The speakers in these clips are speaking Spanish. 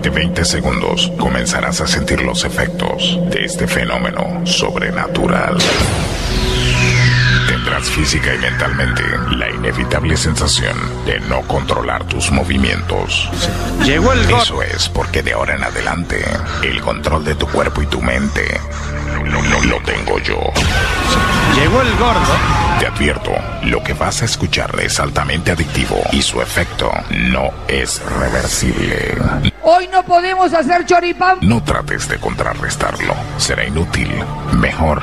aproximadamente 20 segundos comenzarás a sentir los efectos de este fenómeno sobrenatural. Tendrás física y mentalmente la inevitable sensación de no controlar tus movimientos. Llegó el. Eso es porque de ahora en adelante el control de tu cuerpo y tu mente lo, lo- lo tengo yo. Llegó el gordo. Te advierto, lo que vas a escuchar es altamente adictivo y su efecto no es reversible. Hoy no podemos hacer choripán. No trates de contrarrestarlo, será inútil. Mejor,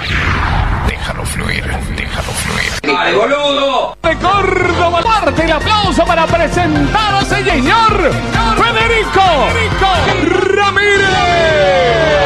déjalo fluir, déjalo fluir. de Córdoba. Parte el aplauso para presentar a ese señor Federico Ramírez.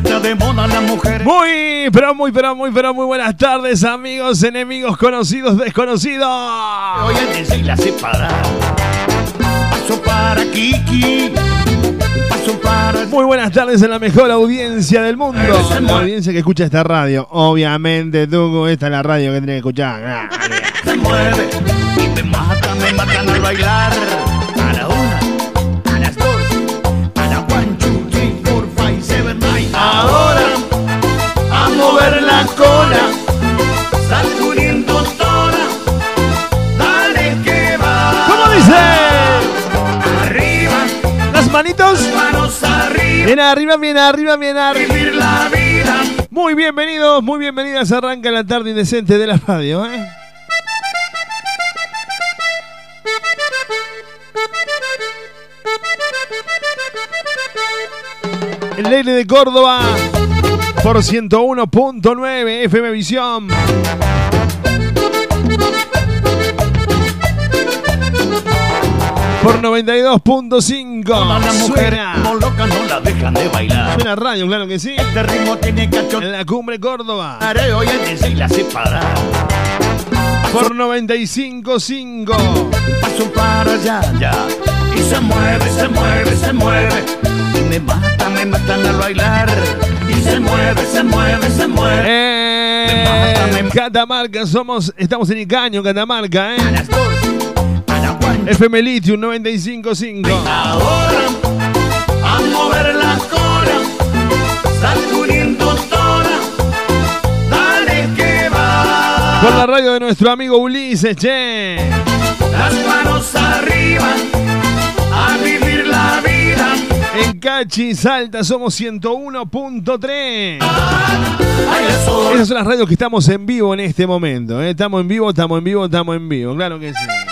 Que está de moda la mujer. Muy, pero muy, pero muy, pero muy buenas tardes, amigos, enemigos, conocidos, desconocidos. Hoy el DJ la separa. Paso para Kiki. Paso para. Muy buenas tardes en la mejor audiencia del mundo. La audiencia que escucha esta radio. Obviamente, tú, esta es la radio que tienes que escuchar. Se mueve. Y me mata, me matan al bailar. Las manitos. Bien arriba, bien arriba, bien arriba. Muy bienvenidos, muy bienvenidas. Arranca la tarde indecente de la radio, ¿eh? El aire de Córdoba por 101.9 FM Visión. Por 92.5 Todas las mujeres como locas no la dejan de bailar. Suena radio, claro que sí. Este ritmo tiene cacho. En la cumbre Córdoba. Hoy el DJ la separa. Por 95.5. Paso para allá, ya. Y se mueve, se mueve, se mueve. Y me mata, me matan al bailar. Y se mueve, se mueve, se mueve. Eh, Catamarca, somos, estamos en Icaño, Catamarca, ¿eh? FM Lithium 95.5. Ahora, a mover la cola. Sacudiendo toda. Dale que va. Por la radio de nuestro amigo Ulises, che. Las manos arriba. A vivir la vida. En Cachi, Salta, somos 101.3. Ay, el sol. Esas son las radios que estamos en vivo en este momento. ¿eh? Estamos en vivo, estamos en vivo, estamos en vivo. Claro que sí.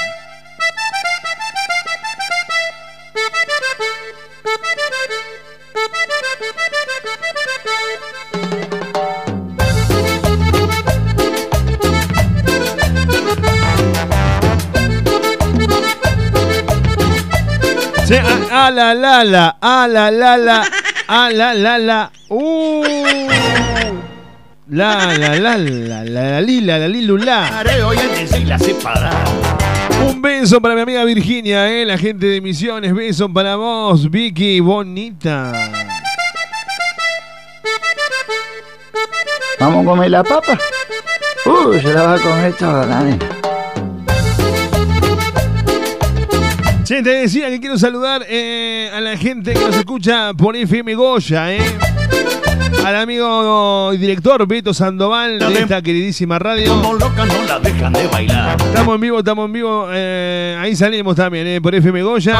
A, la la la, a la la la, a la la la, uh. La la la la la la lila la lilula. Un beso para mi amiga Virginia, eh, la gente de Misiones. Beso para vos, Vicky, bonita. ¿Vamos a comer la papa? Uh, se la va a comer toda la nena. Che, te decía que quiero saludar eh, a la gente que nos escucha por FM Goya, eh. Al amigo y director Beto Sandoval de esta queridísima radio. Como locas no la dejan de bailar. Estamos en vivo, estamos en vivo. eh, ahí salimos también, eh, por FM Goya.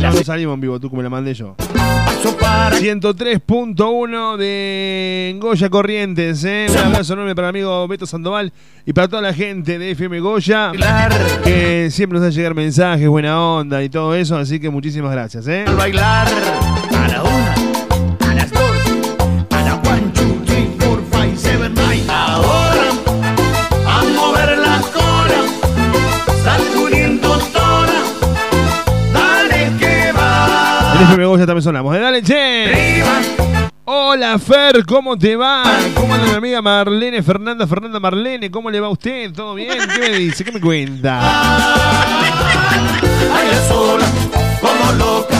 No salimos en vivo, tú como la mandé yo. Paso para 103.1 de Goya Corrientes. ¿eh? Un abrazo enorme para el amigo Beto Sandoval y para toda la gente de FM Goya que siempre nos hace llegar mensajes, buena onda y todo eso. Así que muchísimas gracias. ¿eh? Bailar. A la una. Sonamos. ¿eh? Dale, che. Hola Fer, ¿cómo te va? ¿Cómo anda mi amiga Marlene, Fernanda, Fernanda Marlene? ¿Cómo le va a usted? ¿Todo bien? ¿Qué me dice? ¿Qué me cuenta? Baila sola, como loca,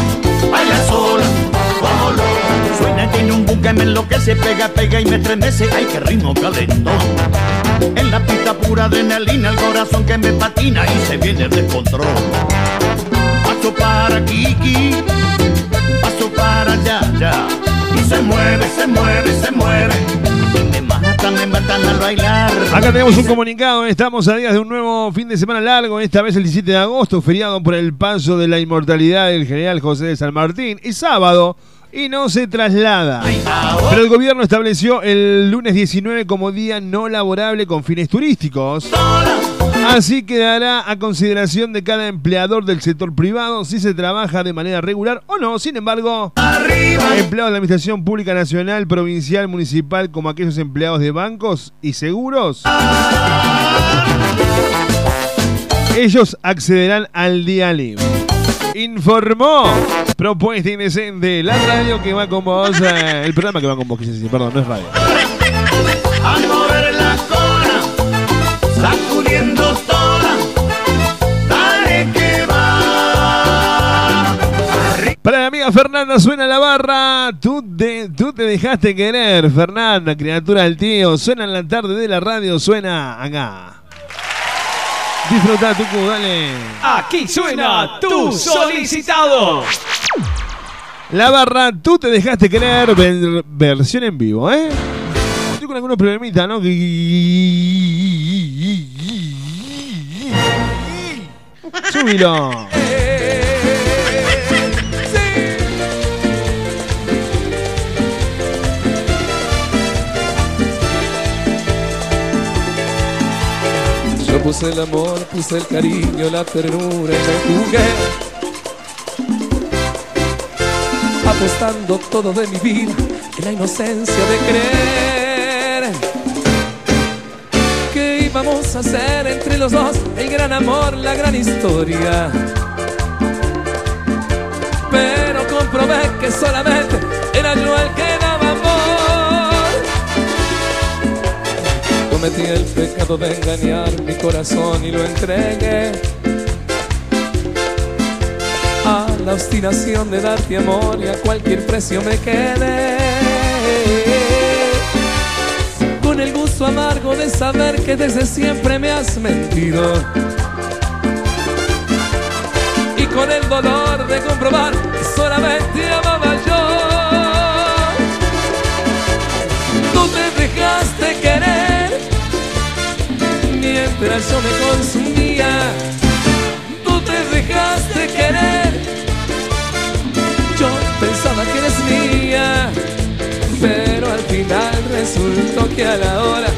baila sola, como loca. Suena, tiene un buque, me enloquece, pega, pega y me estremece. Ay, qué ritmo calentón. En la pista pura adrenalina, el corazón que me patina y se viene el descontrol. Paso para Kiki, para allá, ya. Y se mueve, se mueve, se mueve. Y me matan, me matan al bailar. Acá tenemos un comunicado, estamos a días de un nuevo fin de semana largo, esta vez el 17 de agosto, feriado por el paso de la inmortalidad del general José de San Martín, y sábado, y no se traslada. Pero el gobierno estableció el lunes 19 como día no laborable con fines turísticos. Así quedará a consideración de cada empleador del sector privado si se trabaja de manera regular o no. Sin embargo, empleados de la Administración Pública Nacional, Provincial, Municipal, como aquellos empleados de bancos y seguros, ellos accederán al día libre. Informó Propuesta Indecente, la radio que va con vos, eh, el programa que va con vos, perdón, no es radio. Fernanda suena la barra. Tú te, tú te dejaste querer, Fernanda, criatura del tío. Suena en la tarde de la radio, suena acá. Disfruta, Tucu, dale. Aquí suena tu solicitado. La barra, tú te dejaste querer, ver- versión en vivo, ¿eh? Estoy con algunos problemitas, ¿no? Súbilo. Puse el amor, puse el cariño, la ternura y me jugué. Apostando todo de mi vida en la inocencia de creer que íbamos a hacer entre los dos el gran amor, la gran historia. Pero comprobé que solamente era yo el que Cometí el pecado de engañar mi corazón y lo entregué a la obstinación de darte amor y a cualquier precio me quedé. Con el gusto amargo de saber que desde siempre me has mentido. Y con el dolor de comprobar solamente mientras yo me consumía. Tú te dejaste querer. Yo pensaba que eres mía, pero al final resultó que a la hora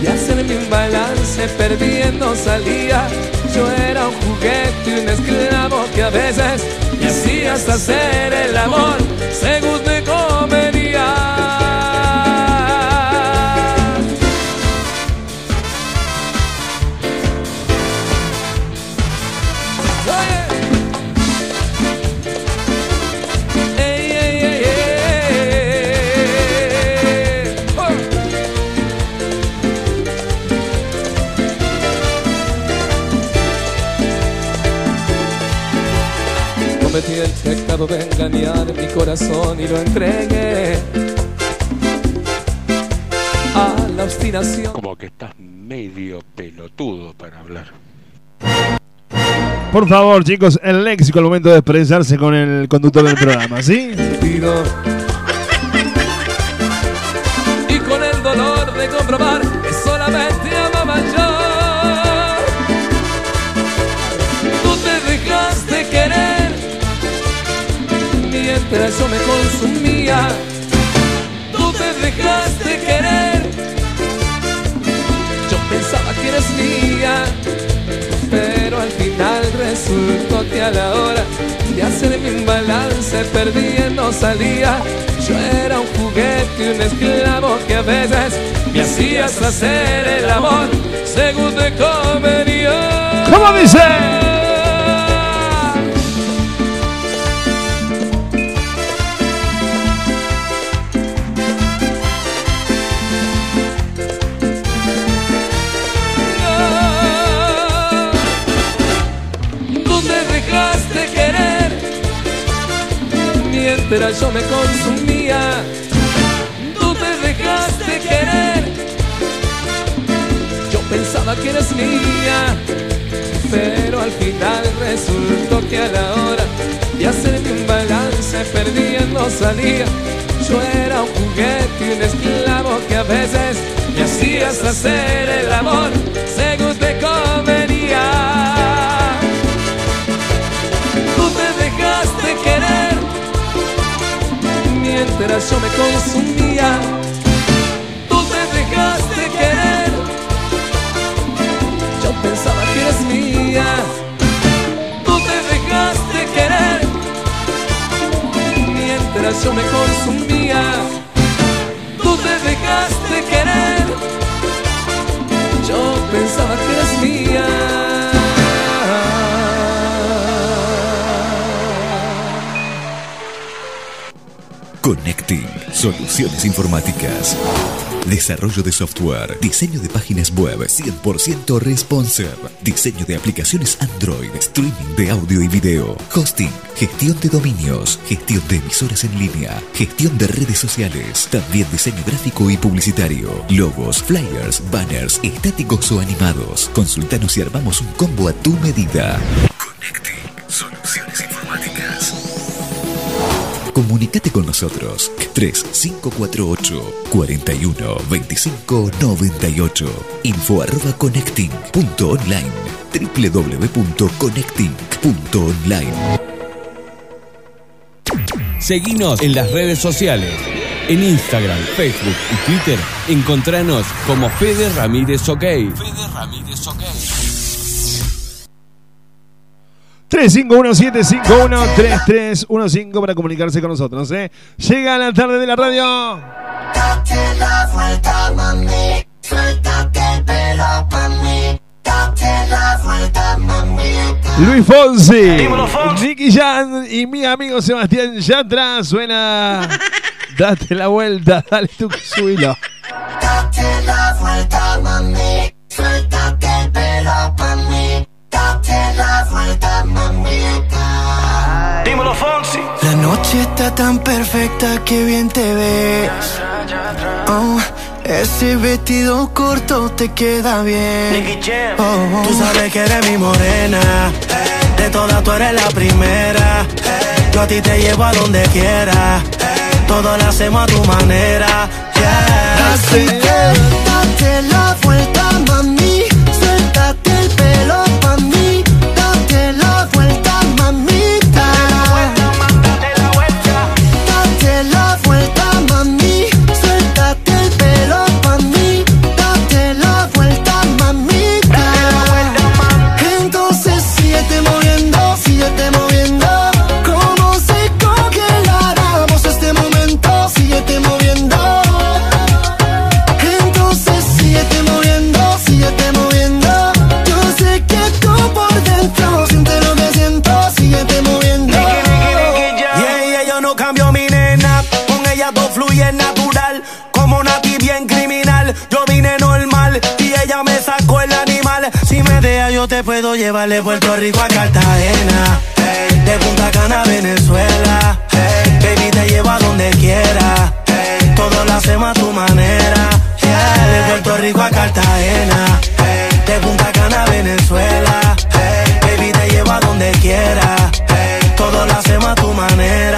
de hacerme un balance perdiendo salía. Yo era un juguete y un esclavo que a veces me hacías hacer el amor según te convenía. De engañar mi corazón y lo entregué a la obstinación. Como que estás medio pelotudo para hablar. Por favor, chicos, el léxico al momento de expresarse con el conductor del programa, ¿sí? A la hora de hacerme un balance perdiendo salía. Yo era un juguete un esclavo que a veces me hacías hacer el amor según te convenía. ¿Cómo dice? Yo me consumía. Tú te dejaste querer, yo pensaba que eras mía, pero al final resultó que a la hora de hacerme un balance perdiendo salía. Yo era un juguete un esclavo que a veces me hacías hacer el amor según te convenía. Mientras yo me consumía. Tú te dejaste querer. Yo pensaba que eras mía. Tú te dejaste querer mientras yo me consumía. Tú te dejaste querer. Yo pensaba que eras mía. Connecting. Soluciones Informáticas. Desarrollo de software, diseño de páginas web. 100% responsive, diseño de aplicaciones Android, streaming de audio y video, hosting, gestión de dominios, gestión de emisoras en línea, gestión de redes sociales, también diseño gráfico y publicitario, logos, flyers, banners, estáticos o animados. Consultanos y armamos un combo a tu medida. Connecting. Soluciones. Comunicate con nosotros 3548 41 25 98 info arroba connecting.online www.connecting.online Seguinos en las redes sociales. En Instagram, Facebook y Twitter, encontranos como Fede Ramírez OK. Fede Ramírez OK. 351-751-3315 para comunicarse con nosotros. ¿eh? Llega la tarde de la radio. Date la vuelta, mami. Suéltate el pelo pa' mí. Date la vuelta, mamita. Luis Fonsi, Nicky Jan y mi amigo Sebastián Yatra suena. Date la vuelta, dale tu subilo. Date la vuelta, mami. Mamita. Dímelo, Fonsi. La noche está tan perfecta que bien te ves. Oh, ese vestido corto te queda bien. Oh, oh. Tú sabes que eres mi morena. De todas tú eres la primera. Yo a ti te llevo a donde quiera. Todo lo hacemos a tu manera. Yeah. Así que date la vuelta, mami. Yo te puedo llevar de Puerto Rico a Cartagena. De Punta Cana a Venezuela. Baby, te llevo a donde quiera. Todo lo hacemos a tu manera. De Puerto Rico a Cartagena. De Punta Cana a Venezuela. Baby, te llevo a donde quiera. Todo lo hacemos a tu manera.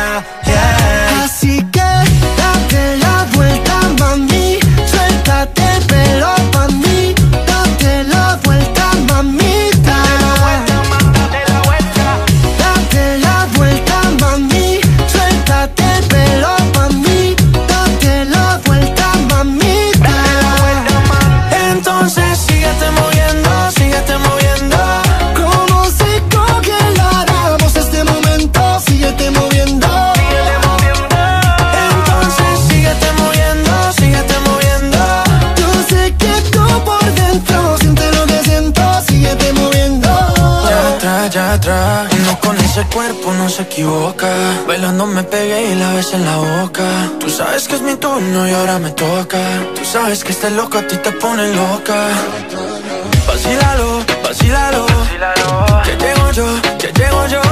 Se equivoca. Bailando me pegué y la ves en la boca. Tú sabes que es mi turno y ahora me toca. Tú sabes que este loco a ti te pone loca. Vacílalo, vacílalo. Que llego yo, que Llego yo,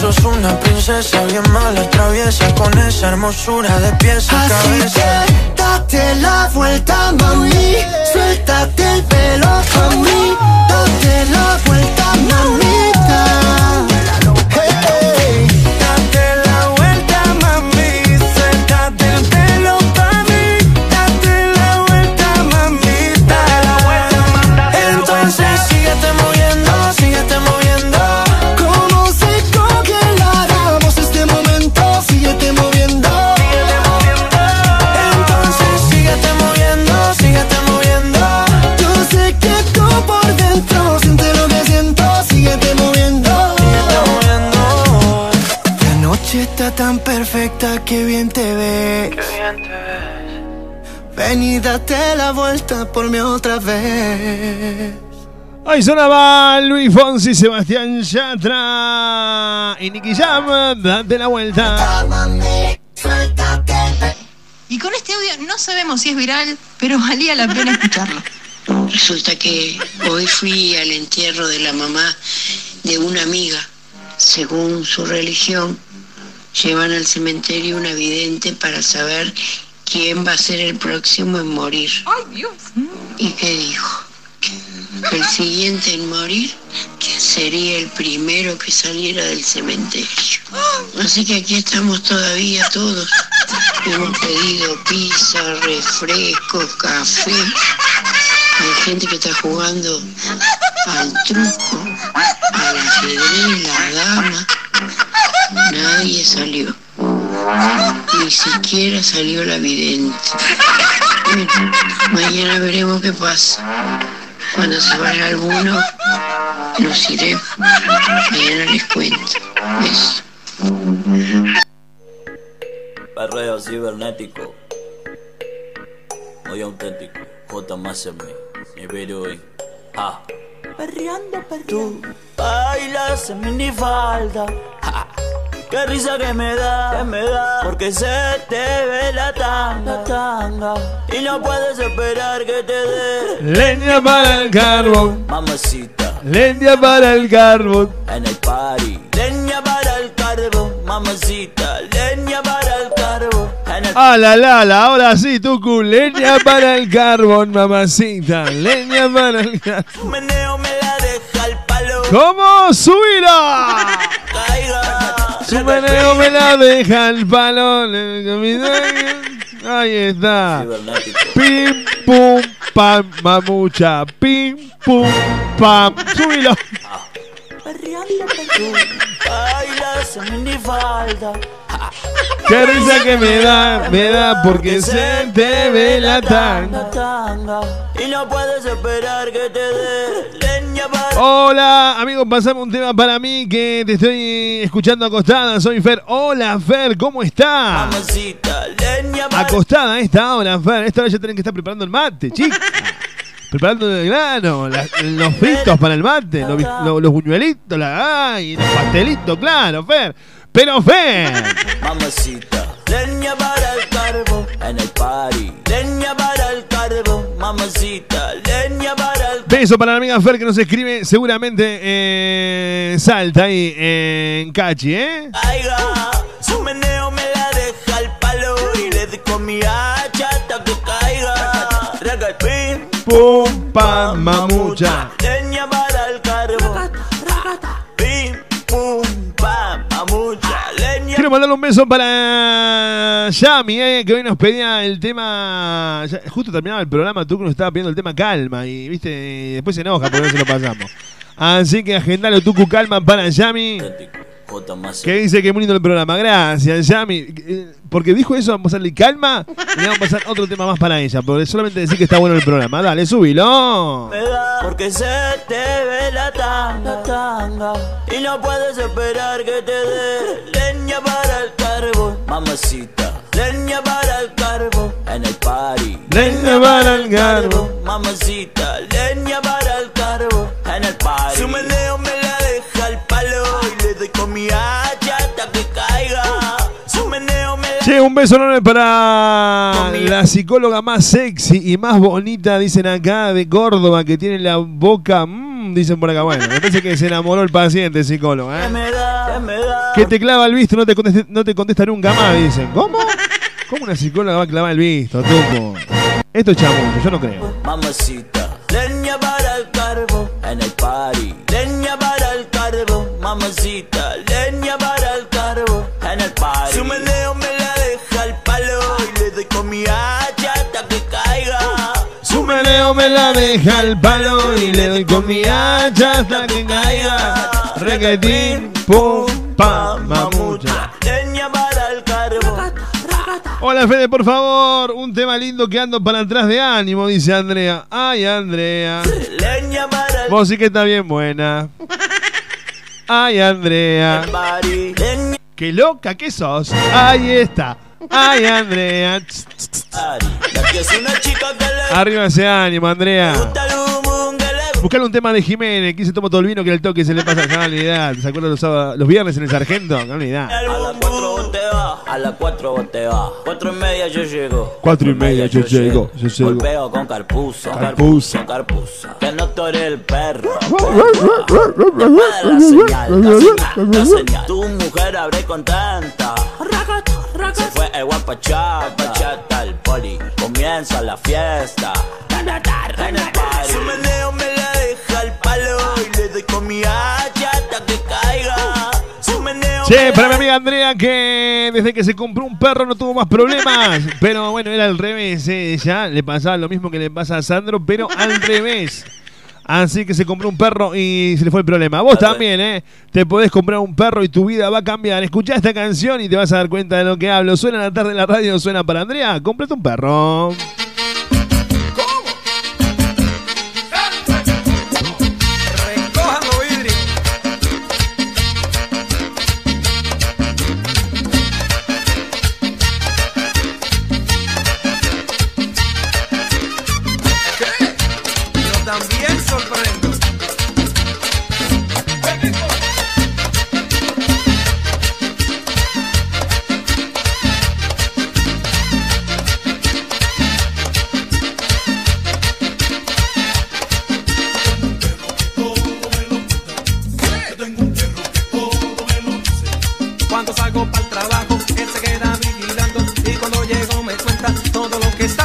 sos una princesa bien mala, traviesa con esa hermosura de pies a Así cabeza. que date la vuelta, mami. Suéltate el pelo, mami. Date la vuelta, mamita. Tan perfecta que bien te ves. Ven y date la vuelta por mí otra vez. Ahí sonaba Luis Fonsi, Sebastián Yatra y Nicky Jam. Date la vuelta. Y con este audio no sabemos si es viral, pero valía la pena escucharlo. Resulta que hoy fui al entierro de la mamá de una amiga. Según su religión, llevan al cementerio una vidente para saber quién va a ser el próximo en morir. ¡Ay, Dios! ¿Y qué dijo? Que el siguiente en morir sería el primero que saliera del cementerio. Así que aquí estamos todavía todos. Hemos pedido pizza, refrescos, café. Hay gente que está jugando al truco, al ajedrez, la dama. Nadie salió. Ni siquiera salió la vidente. Bueno, mañana veremos qué pasa. Cuando se vaya alguno, nos iremos. Mañana les cuento. Besos. Perreo cibernético. Muy auténtico. J más en mí. Hoy. Ah. Perreando, perreando. Tú bailas en minifalda. Ja. Qué risa que me da, que me da. Porque se te ve la tanga, tanga. Y no puedes esperar que te dé. Leña para el carbón. Mamacita. Leña para el carbón. En el party. Leña para el carbón. Mamacita. Leña para el carbón. En el Ah, la, la, la, ahora sí, Tucu. Leña para el carbón, mamacita. Leña para el carbón. meneo me la deja el palo. ¿Cómo? ¡Subila! Caiga. Su meneo me la deja el palo. Ahí está. Pim, pum, pam, mamucha. Pim, pum, pam. Subilo. Perreando, perreando. Bailas en minifalda. Qué risa que me da, me da porque se te ve la tanga. Y no puedes esperar que te dé leña para Hola, amigos, pasame un tema para mí que te estoy escuchando acostada. Soy Fer. Hola, Fer, ¿cómo está? Acostada a esta hora, Fer. Esta hora ya tienen que estar preparando el mate, chica. Preparando el grano, la- los fritos para el mate, los, los- los buñuelitos, la, ay, los pastelitos, claro, Fer. Pero Fer, Mamacita, leña para el carbón en el party. Leña para el carbón, mamacita, leña para el beso para la amiga Fer que nos escribe seguramente eh, Salta ahí en Cachi, ¿eh? caiga. Su meneo me la deja al palo y le doy con mi Pum, pam, mamucha. leña para el carbón. Pim, pum, pam, mamucha, leña. Quiero mandarle un beso para Yami, eh, que hoy nos pedía el tema. ya- justo terminaba el programa, tú que nos estaba pidiendo el tema calma y viste, después se enoja porque no se lo pasamos. Así que agendalo Tucu Calma para Yami. J más Que dice que es muy lindo el programa. Gracias, Yami. Eh, Porque dijo eso, vamos a darle calma y vamos a pasar otro tema más para ella. Porque solamente decir que está bueno el programa. Dale, subilo. me da porque se te ve la tanga, tanga y no puedes esperar que te dé leña para el carbón, Mamacita. leña para el carbón En el party. Leña para el carbón. mamacita, leña para el carbón, En el party. su meneo me la deja un beso enorme para la psicóloga más sexy y más bonita, dicen acá, de Córdoba, que tiene la boca. mm, Mm, dicen por acá, bueno, me parece que se enamoró el paciente, psicólogo. ¿eh? Que te clava el visto, no te, conteste- no te contesta nunca más, dicen. ¿Cómo? ¿Cómo una psicóloga va a clavar el visto, tuco? Esto es chamuyo, yo no creo. Mamacita, leña para el carbo en el party. Leña para el carbo, mamacita, leña para el carbo en el party. Meneo me la deja al palo y le doy con mi hacha hasta que caiga. Requetín, pum, pam, mamucha. Leña para el carbo. Hola Fede, por favor, un tema lindo que ando para atrás de ánimo, dice Andrea. Ay, Andrea. Leña para el Vos sí que está bien buena. Ay, Andrea. Qué loca que sos. Ahí está. Ay, Andrea. La que es una chica que Arriba ese ánimo, Andrea. gusta el humo, que le Buscale un tema de Jiménez, que se toma todo el vino que el toque se le pasa. No, olvidad. ¿Se acuerdan los, sábados- los viernes en el sargento? No, olvidad. A las cuatro vos te vas, a las cuatro vos te vas. Cuatro y media yo llego. Cuatro y media yo llego, yo llego. Golpeo con carpuza, Carpuza. carpuza. Que no tú eres el perro. La señal, la señal, la señal. Tu mujer abre contenta. Se fue el guapachata, el poli. Comienza la fiesta. En el party. Su meneo me la deja al palo y le doy con mi hacha hasta que caiga. Su meneo Che, me para mi amiga Andrea que desde que se compró un perro no tuvo más problemas. Pero bueno, era al revés. eh, Ya le pasaba lo mismo que le pasa a Sandro, pero al revés. Así que se compró un perro y se le fue el problema. Vos también, ¿eh? Te podés comprar un perro y tu vida va a cambiar. Escuchá esta canción y te vas a dar cuenta de lo que hablo. Suena en la tarde en la radio, suena para Andrea. Cómprate un perro.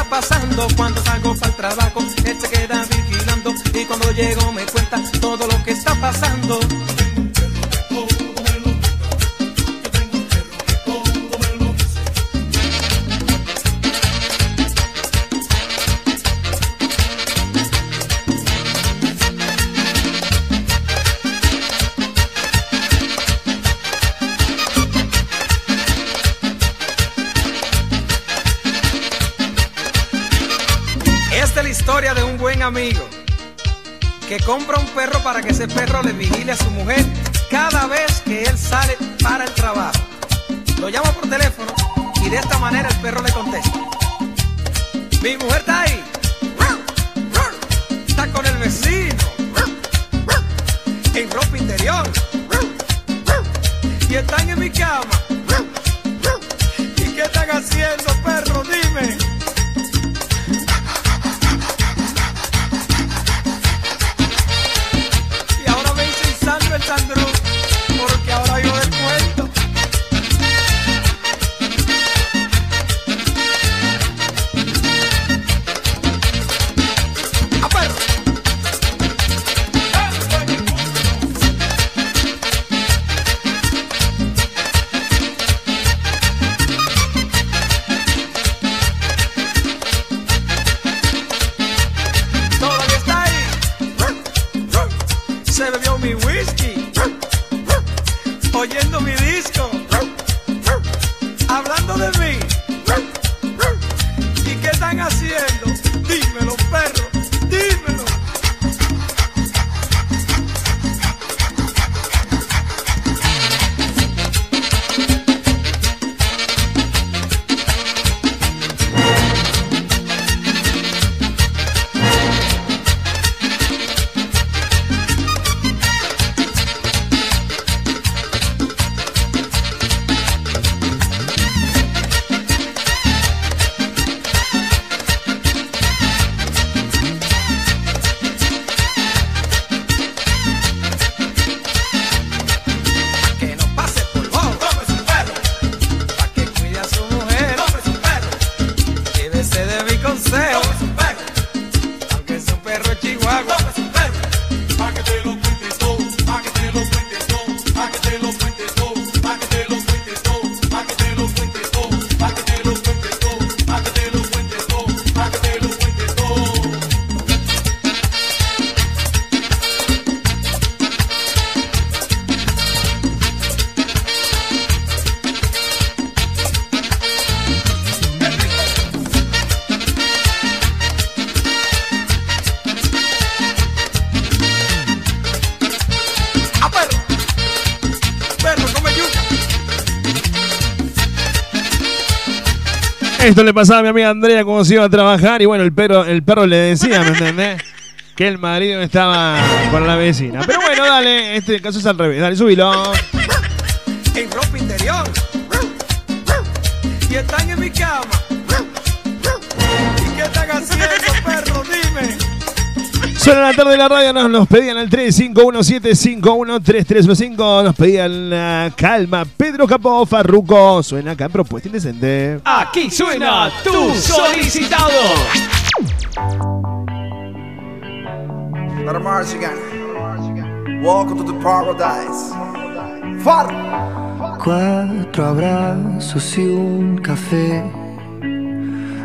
Pasando. Cuando salgo para el trabajo, él se queda vigilando y cuando llego me cuenta todo lo que está pasando. Amigo que compra un perro para que ese perro le vigile a su mujer cada vez que él sale para el trabajo. Lo llama por teléfono y de esta manera el perro le contesta. Mi mujer está ahí. Está con el vecino. En ropa interior. Y están en mi cama. ¿Y qué están haciendo, Esto le pasaba a mi amiga Andrea cuando se iba a trabajar y bueno, el perro, el perro le decía, ¿me entendés? Que el marido estaba con la vecina. Pero bueno, dale, este caso es al revés. Dale, subilo. En ropa interior. Y están en mi cama. ¿Y qué están haciendo, perro? Dime. Suena la tarde de la radio, nos, nos pedían al 351-751-3315. Nos pedían la calma. Pedro Capó, Farruco. Suena acá en Propuesta Indecente. Aquí suena tu solicitado. Welcome to the paradise. Far. Cuatro abrazos y un café.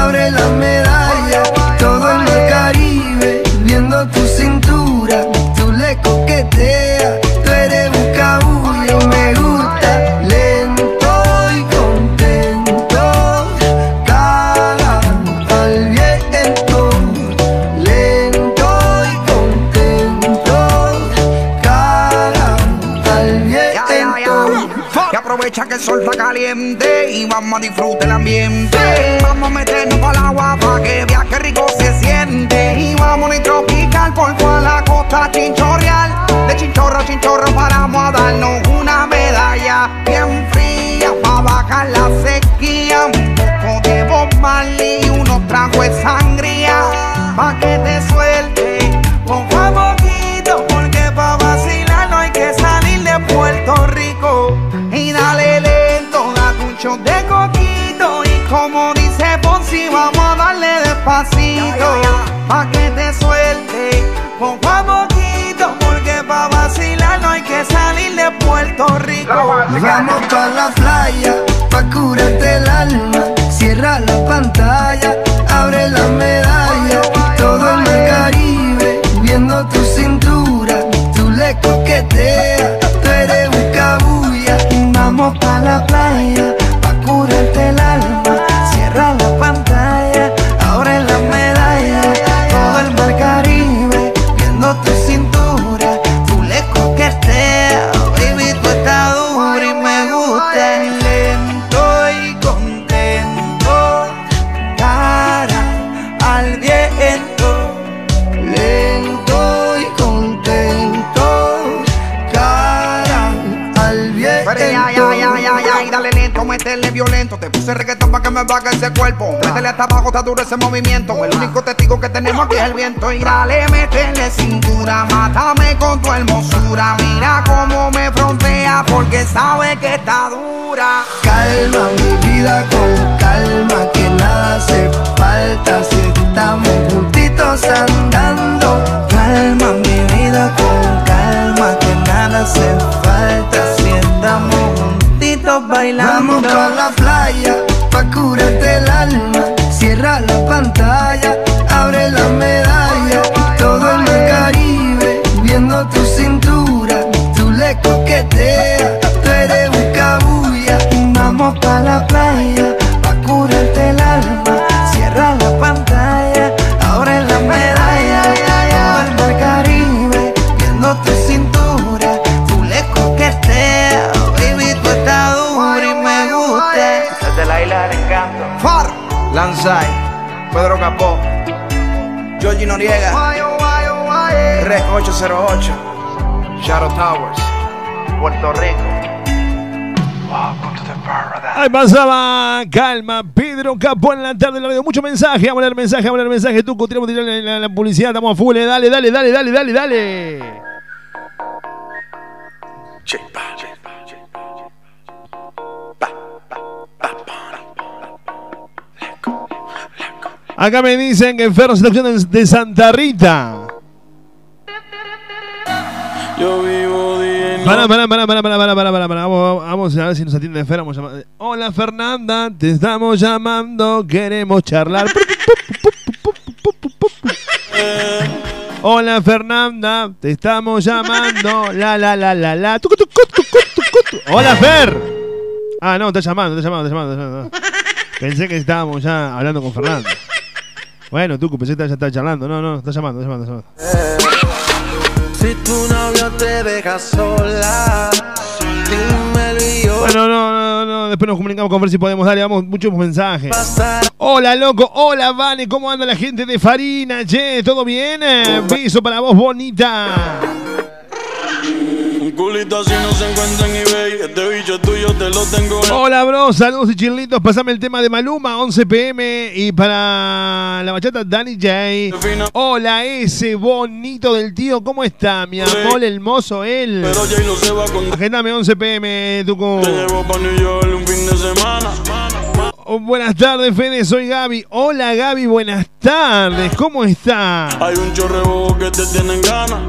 abre la medalla. Todo en el Caribe, viendo tu cintura. Tú le coqueteas, tú eres buscabulla. Me gusta lento y contento. Cara al viento, lento y contento. Cara al viento. Y aprovecha que el sol está caliente y vamos a disfrutar el ambiente. Vamos a meternos para el agua para que qué rico se siente. Y vamos a tropical por toda la costa chinchorreal. De chinchorro a chinchorro paramos a darnos una medalla bien fría para bajar la sequía. Un poco de Bob y unos tragos de sangría pa' que te suelte. Poco a Ponzi, vamos a darle despacito. Pa' que te suelte, poco a poquito. Porque pa' vacilar no hay que salir de Puerto Rico. Vamos pa la playa, pa curarte el alma. Cierra la pantalla, abre la medalla. Baje ese cuerpo. Métele hasta abajo, está duro ese movimiento. El único testigo que tenemos aquí es el viento. Y dale, métele cintura, mátame con tu hermosura. Mira cómo me frontea porque sabe que está dura. Calma mi vida con calma, que nada hace falta si estamos juntitos andando. Calma mi vida con calma, que nada hace falta si estamos juntitos bailando. Rec 808, Shadow Towers, Puerto Rico. Ahí pasaba, calma, Pedro Capó en la tarde de la radio. Mucho mensaje, a leer mensaje, vamos a leer mensaje. Tú, tiramos tirar la, la- la publicidad, estamos a full. Dale, dale, dale, dale, dale, dale. Acá me dicen que Ferro se está escuchando de Santa Rita. Yo vivo y Pará, pará, pará, pará, pará, pará, pará, pará, pará. Vamos, vamos a ver si nos atiende Fer. Vamos a llamar. Hola Fernanda, te estamos llamando, queremos charlar. Hola Fernanda, te estamos llamando. La la la la la. Tucu, tucu, tucu, tucu, tucu. Hola Fer. Ah, no, está llamando, está llamando, está llamando, está llamando. Pensé que estábamos ya hablando con Fernanda. Bueno, tú pensé que ya estaba charlando. No, no, está llamando, está llamando, está llamando. Si tu novio te deja sola, dímelo y yo. Bueno, no, no, no, después nos comunicamos con ver si podemos darle, vamos, muchos mensajes. Hola, loco, hola, Vane, ¿cómo anda la gente de Farina? Che, ¿todo bien? Eh, Beso para vos, bonita. Un culito así no se encuentra en eBay. Este bicho es tuyo, te lo tengo en. Hola, bro, saludos y chilitos. Pasame el tema de Maluma, 11 pm. Y para la bachata, Danny J. Hola, ese bonito del tío, ¿cómo está? Mi amor, hermoso él. Pero Jay lo se va con. Agendame 11 pm, Tucu. Te llevo pa' New York un fin de semana. Oh, buenas tardes, Fede, soy Gaby. Hola, Gaby, buenas tardes. ¿Cómo está? Hay un chorrebo que te tienen ganas.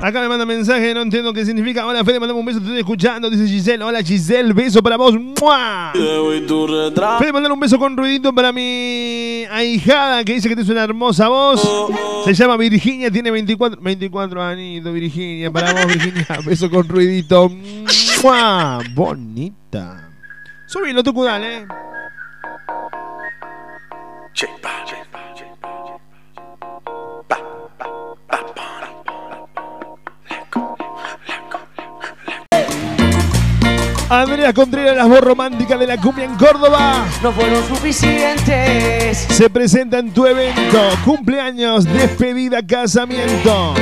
Acá me manda mensaje, no entiendo qué significa. Hola, Fede, mandame un beso, te estoy escuchando. Dice Giselle. Hola, Giselle, beso para vos. ¡Mua! Fede, mandar un beso con ruidito para mi ahijada que dice que tienes una hermosa voz. Se llama Virginia, tiene 24, 24 añitos, Virginia. Para vos, Virginia, beso con ruidito. ¡Mua! Bonita. Subilo, tu cudal, eh. Andrea Contreras, la voz romántica de la cumbia en Córdoba. No fueron suficientes. Se presenta en tu evento. Cumpleaños, despedida, casamiento.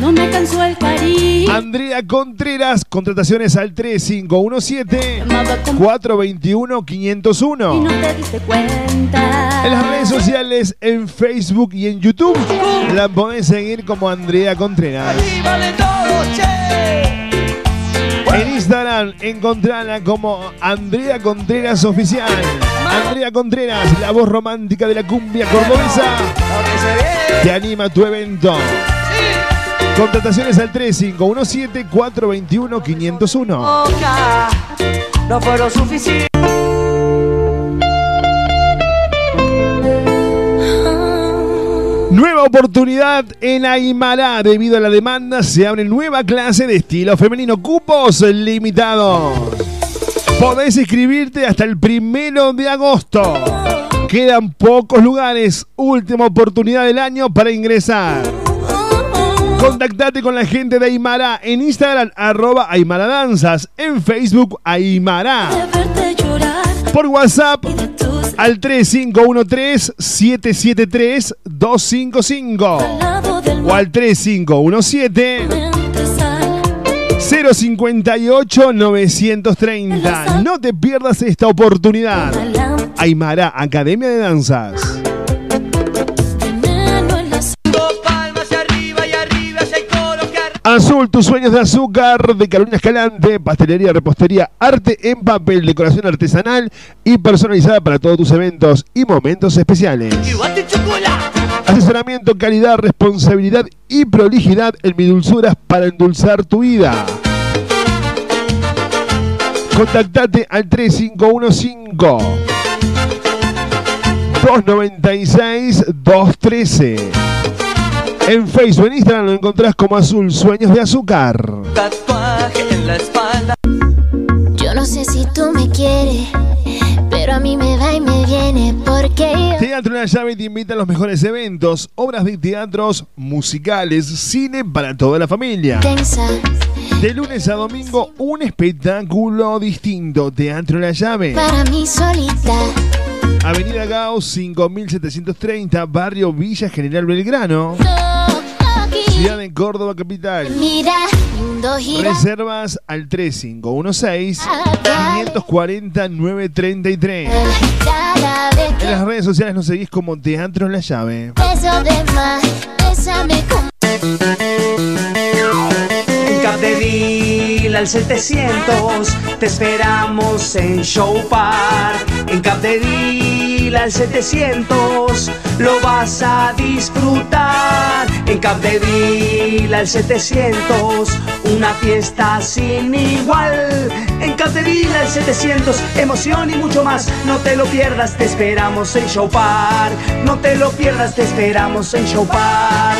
No me cansó el cariño. Andrea Contreras, contrataciones al 3517-421-501. Y no te diste cuenta. En las redes sociales, en Facebook y en YouTube, la podés seguir como Andrea Contreras. Arriba de todo, che. En Instagram, encontrala como Andrea Contreras Oficial. Andrea Contreras, la voz romántica de la cumbia cordobesa. Te anima tu evento. Contrataciones al 3517-421-501. Boca, No fueron suficientes. Nueva oportunidad en Aymara. Debido a la demanda, se abre nueva clase de estilo femenino. Cupos limitados. Podés inscribirte hasta el primero de agosto. Quedan pocos lugares. Última oportunidad del año para ingresar. Contactate con la gente de Aymara en Instagram, arroba Aymara Danzas, en Facebook Aymara. Por WhatsApp al 3513-773-255 o al 3517-058-930. No te pierdas esta oportunidad. Aymara, Academia de Danzas. Azul, tus sueños de azúcar de Carolina Escalante, pastelería, repostería, arte en papel, decoración artesanal y personalizada para todos tus eventos y momentos especiales. Asesoramiento, calidad, responsabilidad y prolijidad en mi dulzuras para endulzar tu vida. Contactate al 3515 296 213. En Facebook, en Instagram lo encontrás como Azul Sueños de Azúcar. Tatuaje en la espalda. Yo no sé si tú me quieres, pero a mí me va y me viene porque yo. Teatro La Llave te invita a los mejores eventos, obras de teatros, musicales, cine para toda la familia. Tensa, De lunes a domingo, un espectáculo distinto. Teatro La Llave. para mí solita. Avenida Gauss 5730, Barrio Villa General Belgrano. Ciudad de Córdoba Capital. mira, mundo gira. Reservas al 3516-540-933. Cada vez En que las redes sociales nos seguís como Teatro La Llave. En Capdeville al 700 te esperamos en Show Park. En Capdeville Capdevila al 700 lo vas a disfrutar. En Capdevila al 700 una fiesta sin igual. En Capdevila al 700 emoción y mucho más. No te lo pierdas, te esperamos en Show Park. No te lo pierdas, te esperamos en Show Park.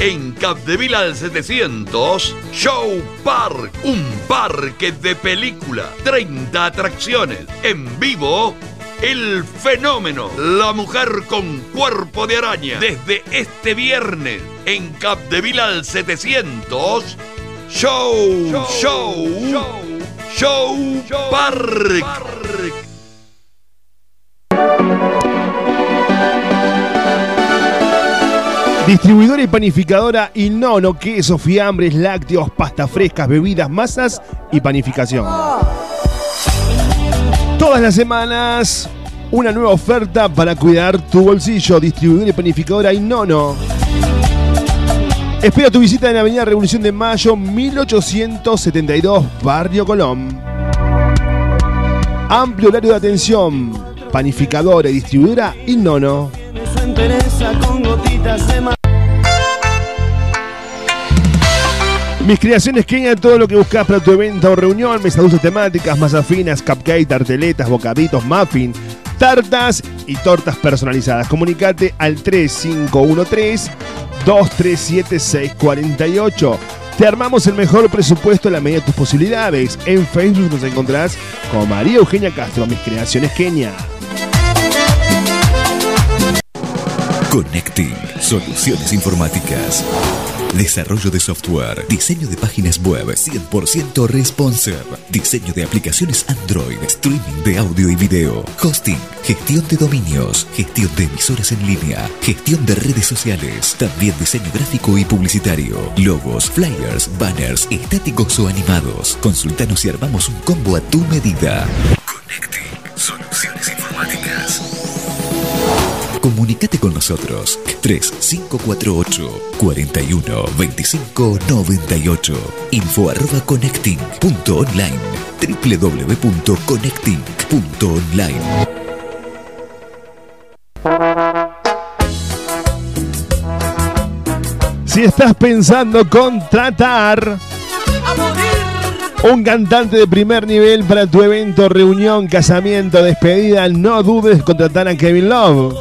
En Capdevila al 700, Show Park, un parque de película, 30 atracciones, en vivo, el fenómeno, la mujer con cuerpo de araña, desde este viernes, en Capdevila al 700, Show, Show, Show, Park. Distribuidora y panificadora Inono, queso, fiambres, lácteos, pastas frescas, bebidas, masas y panificación. Todas las semanas, una nueva oferta para cuidar tu bolsillo. Distribuidora y panificadora Inono. Espera tu visita en la Avenida Revolución de Mayo, 1872, Barrio Colón. Amplio horario de atención. Panificadora y distribuidora Inono. Mis creaciones Kenia, todo lo que buscas para tu evento o reunión, mesas dulces temáticas, masas finas, cupcake, tarteletas, bocaditos, muffin, tartas y tortas personalizadas. Comunicate al 3513-237-648. Te armamos el mejor presupuesto a la medida de tus posibilidades. En Facebook nos encontrarás como María Eugenia Castro, Mis Creaciones Kenia. Connecting Soluciones Informáticas. Desarrollo de software, diseño de páginas web. 100% responsive, diseño de aplicaciones Android, streaming de audio y video, hosting, gestión de dominios, gestión de emisoras en línea, gestión de redes sociales, también diseño gráfico y publicitario, logos, flyers, banners, estáticos o animados. Consultanos y armamos un combo a tu medida. Connecting. Soluciones. Comunicate con nosotros. 3548 41 25 98 info arroba connecting.online www.connecting.online Si estás pensando contratar un cantante de primer nivel para tu evento, reunión, casamiento, despedida, no dudes contratar a Kevin Love.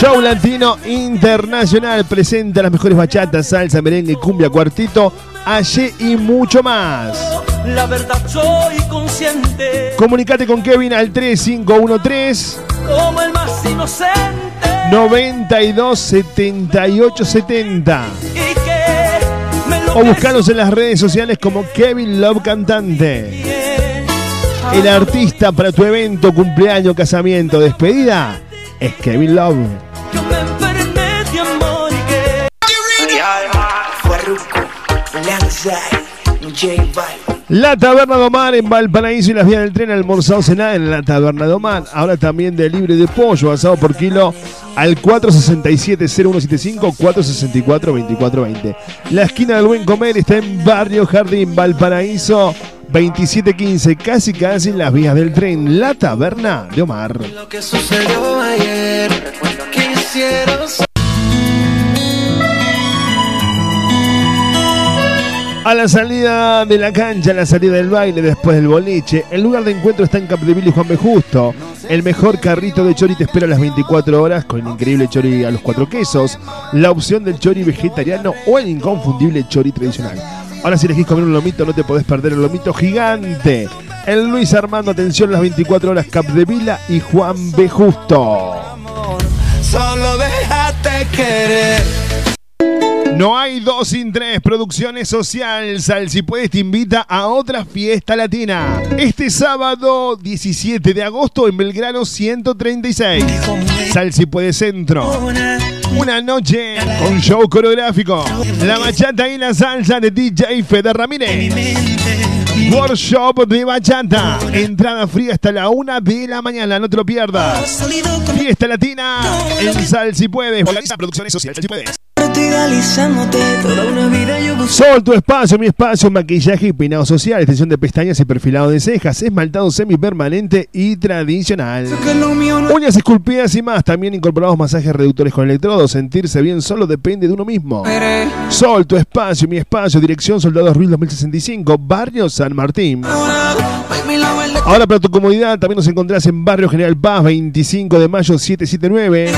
Show Latino Internacional presenta las mejores bachatas, salsa, merengue, cumbia, cuartito, allí y mucho más. La verdad soy consciente. Comunicate con Kevin al 3513 como el más inocente. 92 78 70 y que me lo o buscanos en las redes sociales como Kevin Love Cantante. El artista para tu evento, cumpleaños, casamiento, despedida es Kevin Love. La Taberna de Omar en Valparaíso y las vías del tren almorzado cenar en la Taberna de Omar. Ahora también de libre de pollo asado por kilo al 467-0175, 464-2420. La esquina del buen comer está en Barrio Jardín, Valparaíso 2715, casi casi en las vías del tren. La Taberna de Omar. Lo que sucedió ayer, quisiera saber. A la salida de la cancha, a la salida del baile, después del boliche, el lugar de encuentro está en Capdeville y Juan B. Justo. El mejor carrito de chori te espera a las 24 horas con el increíble chori a los cuatro quesos, la opción del chori vegetariano o el inconfundible chori tradicional. Ahora si elegís comer un lomito no te podés perder el lomito gigante. El Luis Armando, atención, las 24 horas Capdevila y Juan B. Justo. Solo déjate querer. No hay dos sin tres. Producciones Social. Sal si puedes te invita a otra fiesta latina. Este sábado 17 de agosto en Belgrano 136. Sal si puedes centro. Una noche con show coreográfico. La bachata y la salsa de DJ Fede Ramírez. Workshop de bachata. Entrada fría hasta la una de la mañana. No te lo pierdas. Fiesta latina en Sal si puedes. Organiza Producciones Social. Sal si puedes. Imaginándote, idealizándote, toda una vida yo busco. Sol, tu espacio, mi espacio, maquillaje y peinado social, extensión de pestañas y perfilado de cejas, esmaltado semipermanente y tradicional. Uñas esculpidas y más, también incorporamos masajes reductores con electrodos. Sentirse bien solo depende de uno mismo. Sol, tu espacio, mi espacio, dirección Soldados Ruiz 2065, Barrio San Martín. Ahora para tu comodidad también nos encontrás en Barrio General Paz 25 de mayo 779.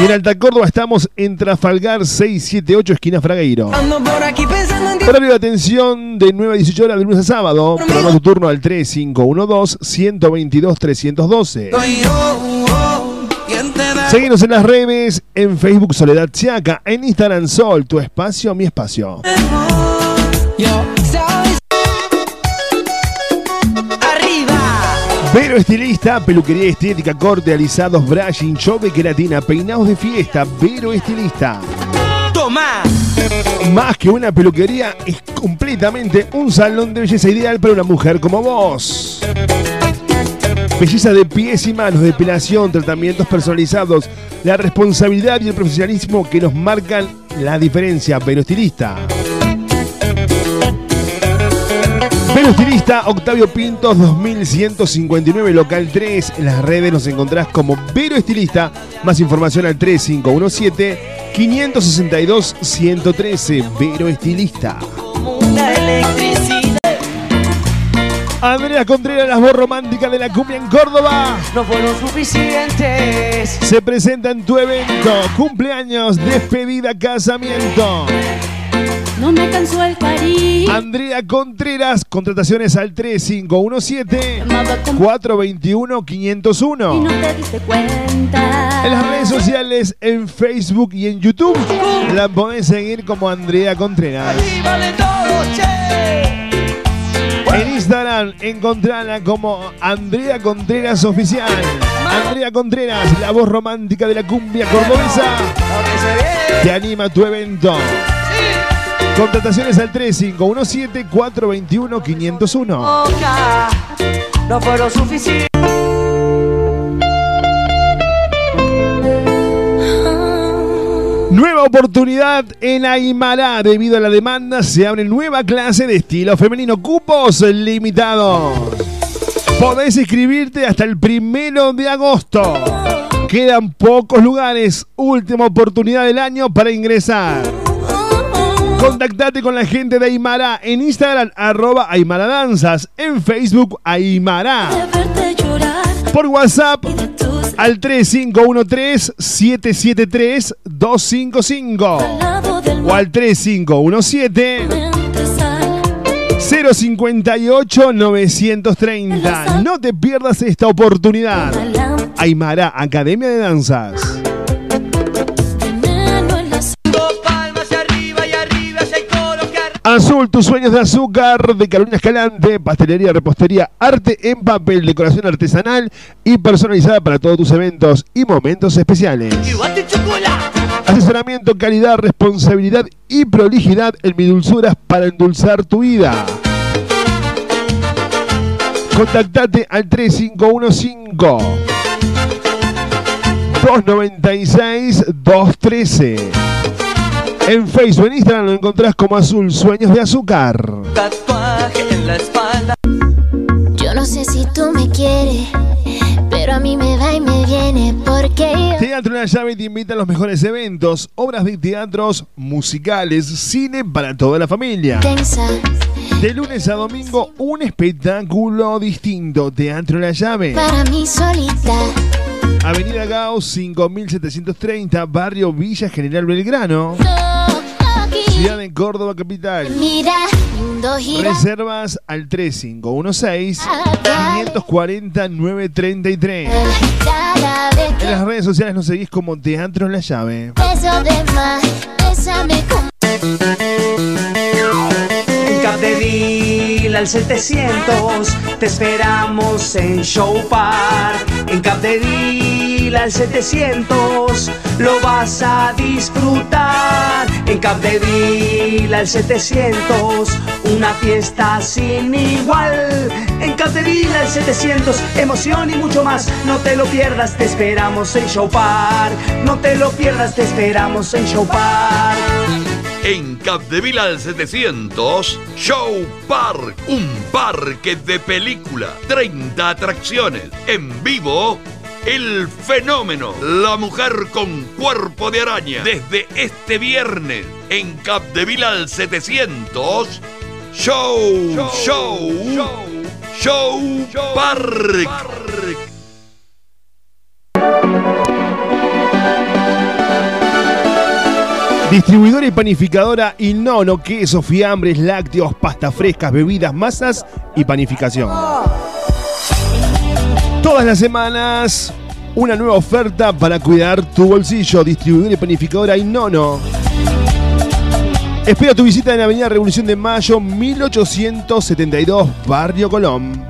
Y en Alta Córdoba estamos en Trafalgar 678 esquina Fragueiro. Horario de atención de 9 a 18 horas de lunes a sábado. Programa tu turno al 3512 122 312. Soy yo, oh, ¿quién te da? Seguimos en las redes, en Facebook Soledad Chaca, en Instagram Sol, tu espacio, mi espacio. Vero Estilista, peluquería estética, corte, alisados, brushing, choque, queratina, peinados de fiesta. Vero Estilista. Toma. Más que una peluquería, es completamente un salón de belleza ideal para una mujer como vos. Belleza de pies y manos, depilación, tratamientos personalizados, la responsabilidad y el profesionalismo que nos marcan la diferencia. Vero Estilista. Vero Estilista, Octavio Pintos 2159, local 3. En las redes nos encontrás como Vero Estilista. Más información al 3517 562 113. Vero Estilista. Andrea Contreras, la voz romántica de la cumbia en Córdoba. No fueron suficientes. Se presenta en tu evento. Cumpleaños, despedida, casamiento. No me cansó el cariño. Andrea Contreras, contrataciones al 3517 421 Y 501. no te diste cuenta. En las redes sociales, en Facebook y en YouTube, la podés seguir como Andrea Contreras. En Instagram, encontrala como Andrea Contreras Oficial. Andrea Contreras, la voz romántica de la cumbia cordobesa, te anima a tu evento. Contrataciones al 3517 421 501. Boca. No fueron suficientes. Nueva oportunidad en Aymara. Debido a la demanda, se abre nueva clase de estilo femenino. Cupos limitados. Podés inscribirte hasta el primero de agosto. Quedan pocos lugares. Última oportunidad del año para ingresar. Contactate con la gente de Aymara en Instagram, arroba Aymara Danzas, en Facebook Aymara. Por WhatsApp al 3513-773-255 al lado del o al 3517 mente sal. 058 930. No te pierdas esta oportunidad. Aymara, Academia de Danzas. Azul, tus sueños de azúcar de Carolina Escalante, pastelería, repostería, arte en papel, decoración artesanal y personalizada para todos tus eventos y momentos especiales. Asesoramiento, calidad, responsabilidad y prolijidad en mi dulzuras para endulzar tu vida. Contactate al 3515 296 213. En Facebook, en Instagram lo encontrás como Azul Sueños de Azúcar. Tatuaje en la espalda. Yo no sé si tú me quieres, pero a mí me va y me viene porque yo Teatro La Llave te invita a los mejores eventos, obras de teatros, musicales, cine para toda la familia. tensa. De lunes a domingo, un espectáculo distinto. Teatro La Llave. Para mí solita, Avenida Gauss 5730, Barrio Villa General Belgrano. Ciudad de Córdoba Capital. Reservas al 3516-540-933. Cada vez En las redes sociales nos seguís como Teatro La Llave. Al 700 te esperamos en Show Park. En Capdeville al 700 lo vas a disfrutar. En Capdevila el 700, una fiesta sin igual. En Capdevila el 700, emoción y mucho más. No te lo pierdas, te esperamos en Show. No te lo pierdas, te esperamos en Show Park. En Capdevila al 700, Show Park, un parque de película, 30 atracciones, en vivo, el fenómeno, la mujer con cuerpo de araña, desde este viernes, en Capdevila al 700, Show, Show, Show, Park. Distribuidora y panificadora Innono, queso, fiambres, lácteos, pastas frescas, bebidas, masas y panificación. Todas las semanas, una nueva oferta para cuidar tu bolsillo. Distribuidora y panificadora Innono. Espera tu visita en Avenida Revolución de Mayo, 1872, Barrio Colón.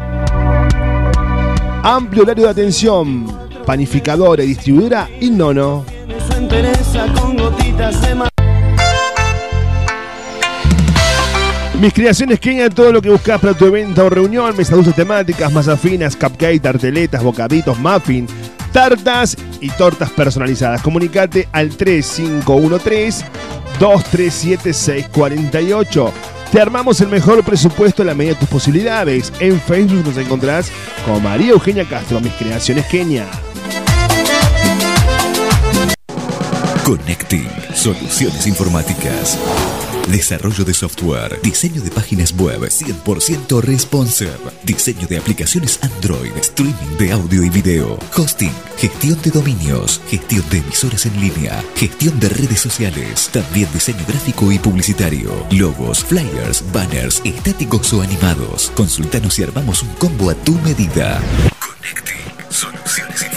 Amplio horario de atención. Panificadora y distribuidora Innono. Su entereza con gotitas de. Mis creaciones Kenia, todo lo que buscas para tu evento o reunión, mesas dulces temáticas, masas finas, cupcake, tarteletas, bocaditos, muffin, tartas y tortas personalizadas. Comunicate al 3513-237-648. Te armamos el mejor presupuesto a la medida de tus posibilidades. En Facebook nos encontrás como María Eugenia Castro, Mis Creaciones Kenia. Connecting Soluciones Informáticas. Desarrollo de software, diseño de páginas web 100% responsive, diseño de aplicaciones Android, streaming de audio y video, hosting, gestión de dominios, gestión de emisoras en línea, gestión de redes sociales, también diseño gráfico y publicitario, logos, flyers, banners, estáticos o animados. Consultanos y armamos un combo a tu medida. Connecting Soluciones.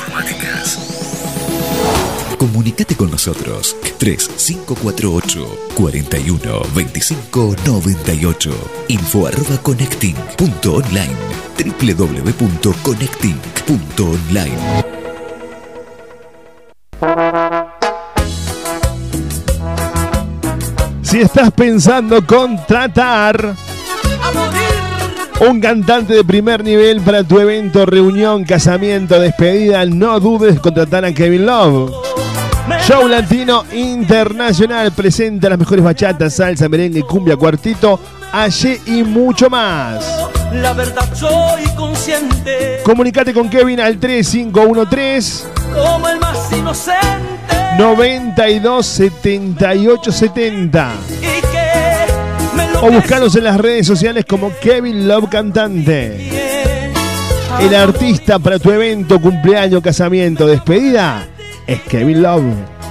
Comunicate con nosotros. 3548 41 25 98 info arroba connecting.online www.connecting.online Si estás pensando contratar un cantante de primer nivel para tu evento, reunión, casamiento, despedida, no dudes en contratar a Kevin Love. Show Latino Internacional presenta las mejores bachatas, salsa, merengue, cumbia, cuartito, allí y mucho más. La verdad soy consciente. Comunicate con Kevin al 3513 como el más inocente. 92 78 70 y que me lo o buscanos en las redes sociales como Kevin Love Cantante. El artista para tu evento, cumpleaños, casamiento, despedida es Kevin Love.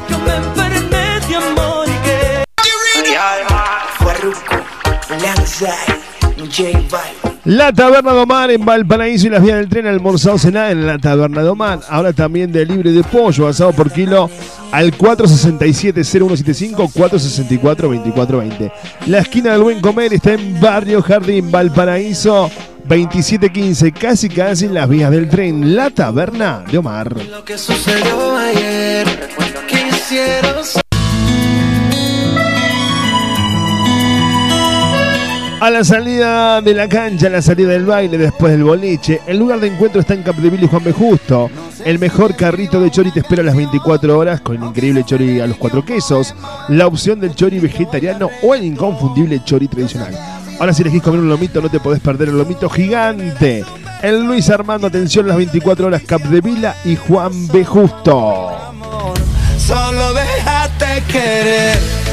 enfermé de amor. La Taberna de Omar en Valparaíso y las vías del tren almorzado cenar en la Taberna de Omar. Ahora también de libre de pollo asado por kilo al 467-0175 464-2420. La esquina del buen comer está en Barrio Jardín, Valparaíso 2715, casi casi en las vías del tren. La Taberna de Omar. lo que sucedió ayer quisiera saber A la salida de la cancha, a la salida del baile, después del boliche, el lugar de encuentro está en Capdeville y Juan B. Justo. El mejor carrito de chori te espera a las 24 horas con el increíble chori a los cuatro quesos, la opción del chori vegetariano o el inconfundible chori tradicional. Ahora si elegís comer un lomito no te podés perder el lomito gigante. El Luis Armando, atención, las 24 horas Capdevila y Juan B. Justo. solo déjate querer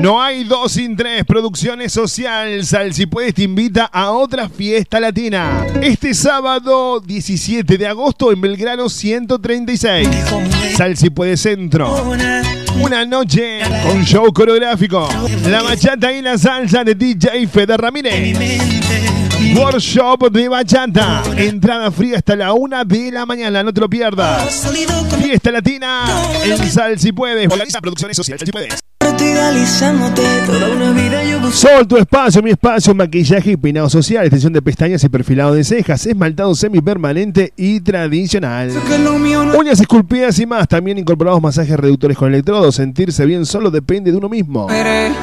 No hay dos sin tres. Producciones Social. Sal si puedes te invita a otra fiesta latina. Este sábado 17 de agosto en Belgrano 136. Sal si puedes centro. Una noche con show coreográfico. La bachata y la salsa de DJ Fede Ramírez. Workshop de bachata. Entrada fría hasta la una de la mañana. No te lo pierdas. Fiesta latina en Sal si puedes. Organiza Producciones Social. Sal si puedes. Toda una vida yo busco. Sol, tu espacio, mi espacio, maquillaje y peinado social, extensión de pestañas y perfilado de cejas, esmaltado semipermanente y tradicional. Uñas esculpidas y más, también incorporamos masajes reductores con electrodos. Sentirse bien solo depende de uno mismo.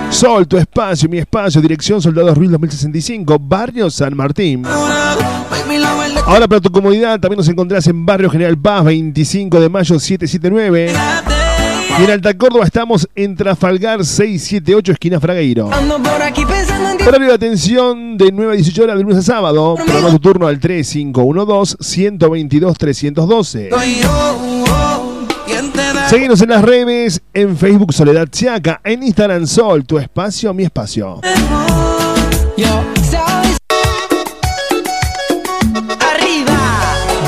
Sol, tu espacio, mi espacio, dirección Soldados Ruiz 2065, Barrio San Martín. Ahora para tu comodidad también nos encontrás en Barrio General Paz, 25 de mayo 779. Y en Alta Córdoba estamos en Trafalgar 678, esquina Fragueiro. Horario de atención de 9 a 18 horas de lunes a sábado. Programa tu turno al 3512-122-312. Soy yo, oh, ¿quién te da? Seguimos en las redes, en Facebook Soledad Chiaca, en Instagram Sol, tu espacio, mi espacio.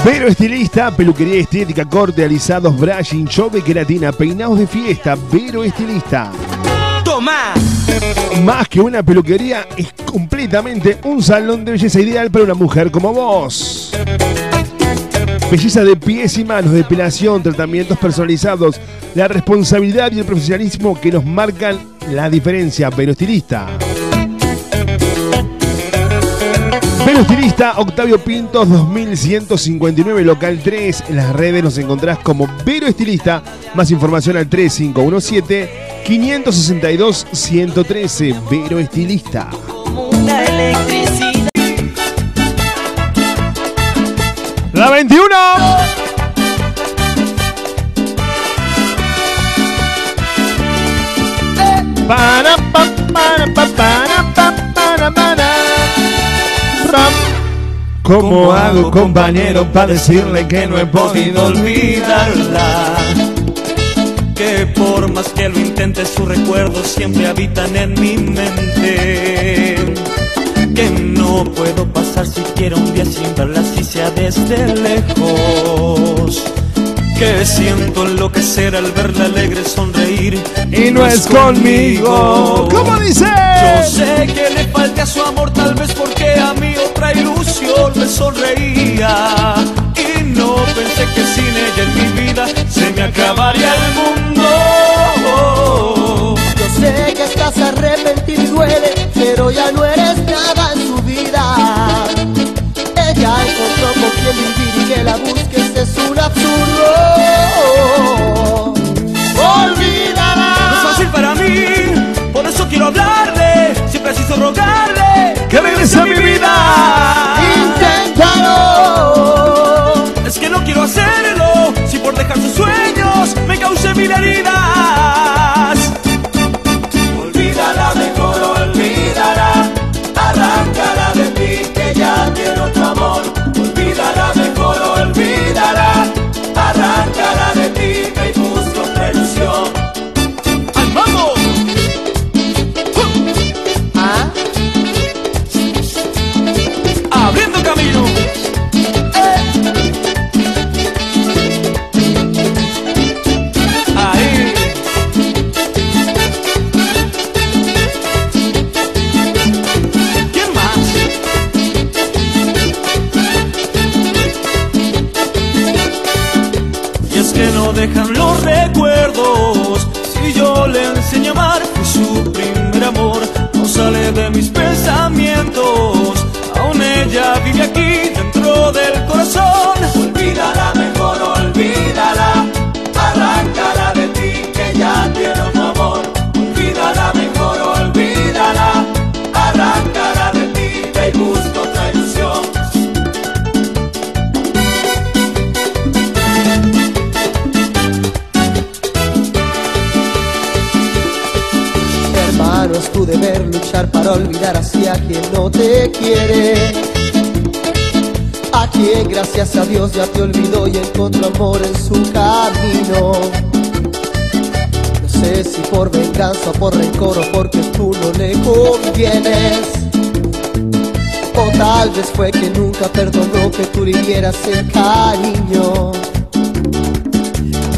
Vero Estilista, peluquería estética, corte, alisados, brushing, chove, queratina, peinados de fiesta. Vero Estilista. Toma. Más que una peluquería, es completamente un salón de belleza ideal para una mujer como vos. Belleza de pies y manos, depilación, tratamientos personalizados, la responsabilidad y el profesionalismo que nos marcan la diferencia. Vero Estilista. Vero Estilista, Octavio Pintos 2159, local 3. En las redes nos encontrás como Vero Estilista. Más información al 3517-562-113. Vero Estilista. La 21. Para, pa, para, pa, para, pa, para, para. ¿Cómo hago, compañero, para decirle que no he podido olvidarla? Que por más que lo intente, sus recuerdos siempre habitan en mi mente. Que no puedo pasar siquiera un día sin verla, si sea desde lejos. Que siento enloquecer al verla alegre sonreír. Y no es conmigo. ¿Cómo dice? Yo sé que le falta su amor, tal vez porque a mí otra ilusión me sonreía. Y no pensé que sin ella en mi vida se me acabaría el mundo. Yo sé que estás arrepentido y duele, pero ya no eres nada en su vida. Ella encontró con quien vivir y que la busques es un absurdo. Te quiere. A quien gracias a Dios ya te olvidó y encontró amor en su camino. No sé si por venganza o por rencor o porque tú no le convienes. O tal vez fue que nunca perdonó que tú le dieras el cariño.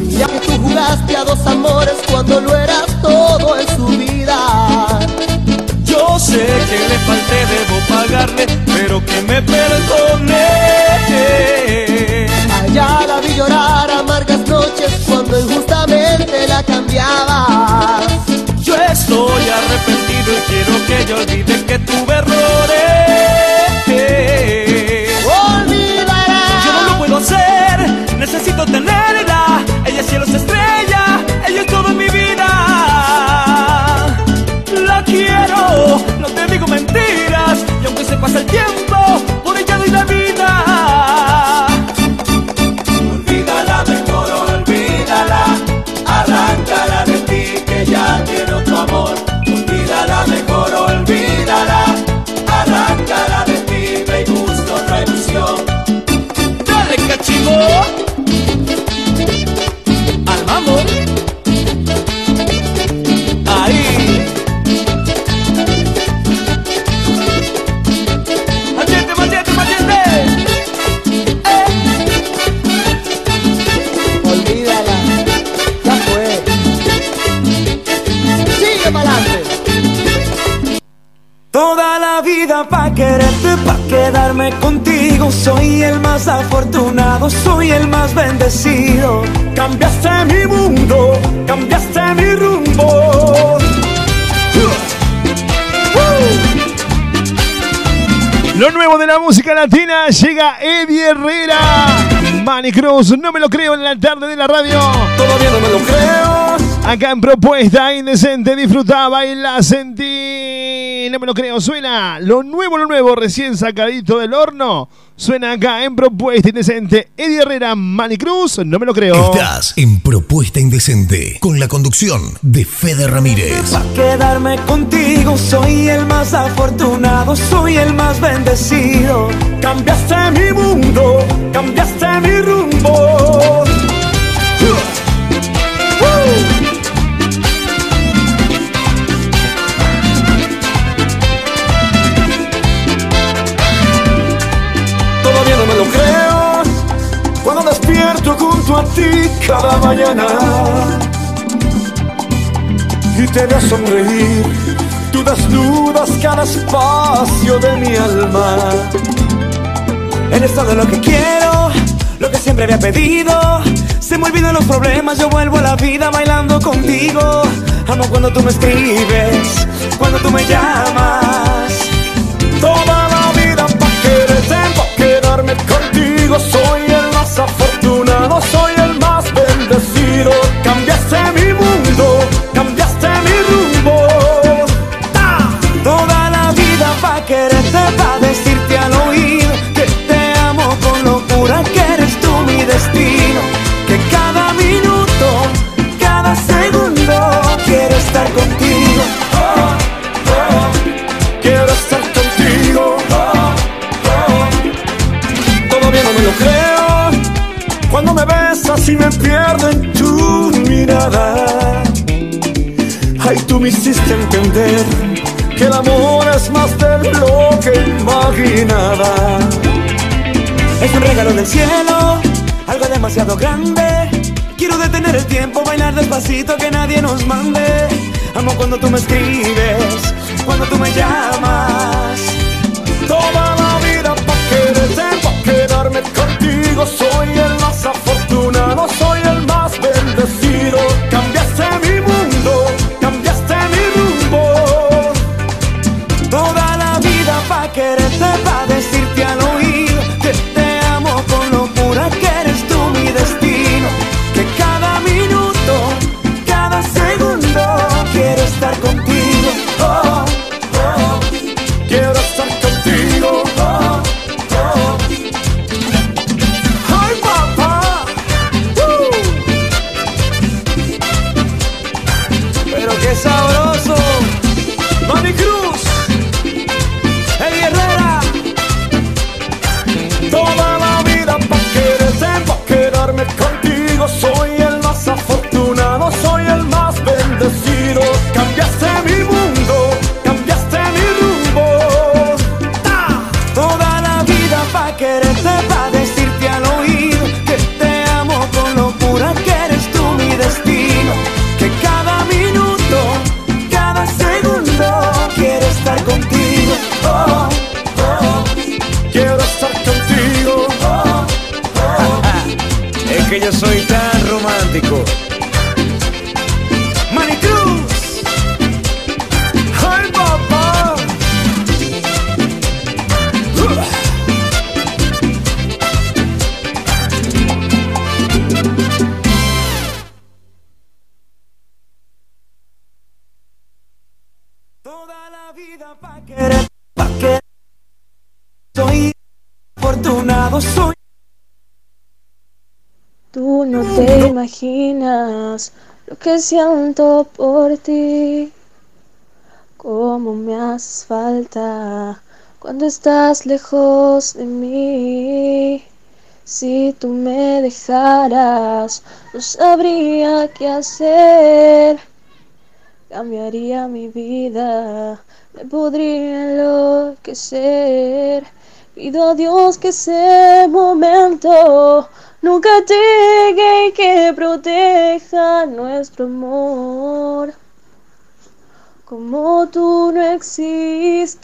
Mira que tú jugaste a dos amores cuando no eras todo en su vida sé que le falté, debo pagarle, pero que me perdone. Allá la vi llorar amargas noches cuando injustamente la cambiabas. Yo estoy arrepentido y quiero que yo olvide que tuve errores. Olvidará. Yo no lo puedo hacer, necesito tener. Pasa el tiempo, Soy el más afortunado, soy el más bendecido. Cambiaste mi mundo, cambiaste mi rumbo. Lo nuevo de la música latina llega Eddie Herrera. Manny Cruz, no me lo creo en la tarde de la radio. Todavía no me lo creo. Acá en Propuesta Indecente, disfruta, baila, sentí. No me lo creo, suena lo nuevo, lo nuevo, recién sacadito del horno. Suena acá en Propuesta Indecente. Eddie Herrera, Manny Cruz, no me lo creo. Estás en Propuesta Indecente con la conducción de Fede Ramírez. Pa' quedarme contigo, soy el más afortunado, soy el más bendecido. Cambiaste mi mundo, te veo sonreír. Tú desnudas cada espacio de mi alma. Eres todo lo que quiero, lo que siempre había pedido. Se me olvidan los problemas, yo vuelvo a la vida bailando contigo. Amo cuando tú me escribes, cuando tú me llamas. Toda la vida pa' quererte, pa' quedarme contigo. Soy y me pierdo en tu mirada. Ay, tú me hiciste entender que el amor es más de lo que imaginaba. Es un regalo del cielo, algo demasiado grande. Quiero detener el tiempo, bailar despacito, que nadie nos mande. Amo cuando tú me escribes, cuando tú me llamas. Toda la vida pa' quererte, pa' quedarme contigo. Soy sabroso. Yo soy tan romántico. Que siento por ti, cómo me haces falta cuando estás lejos de mí. Si tú me dejaras, no sabría qué hacer. Cambiaría mi vida, me podría enloquecer. Pido a Dios que ese momento nunca llegue y que proteja nuestro amor. Como tú no existen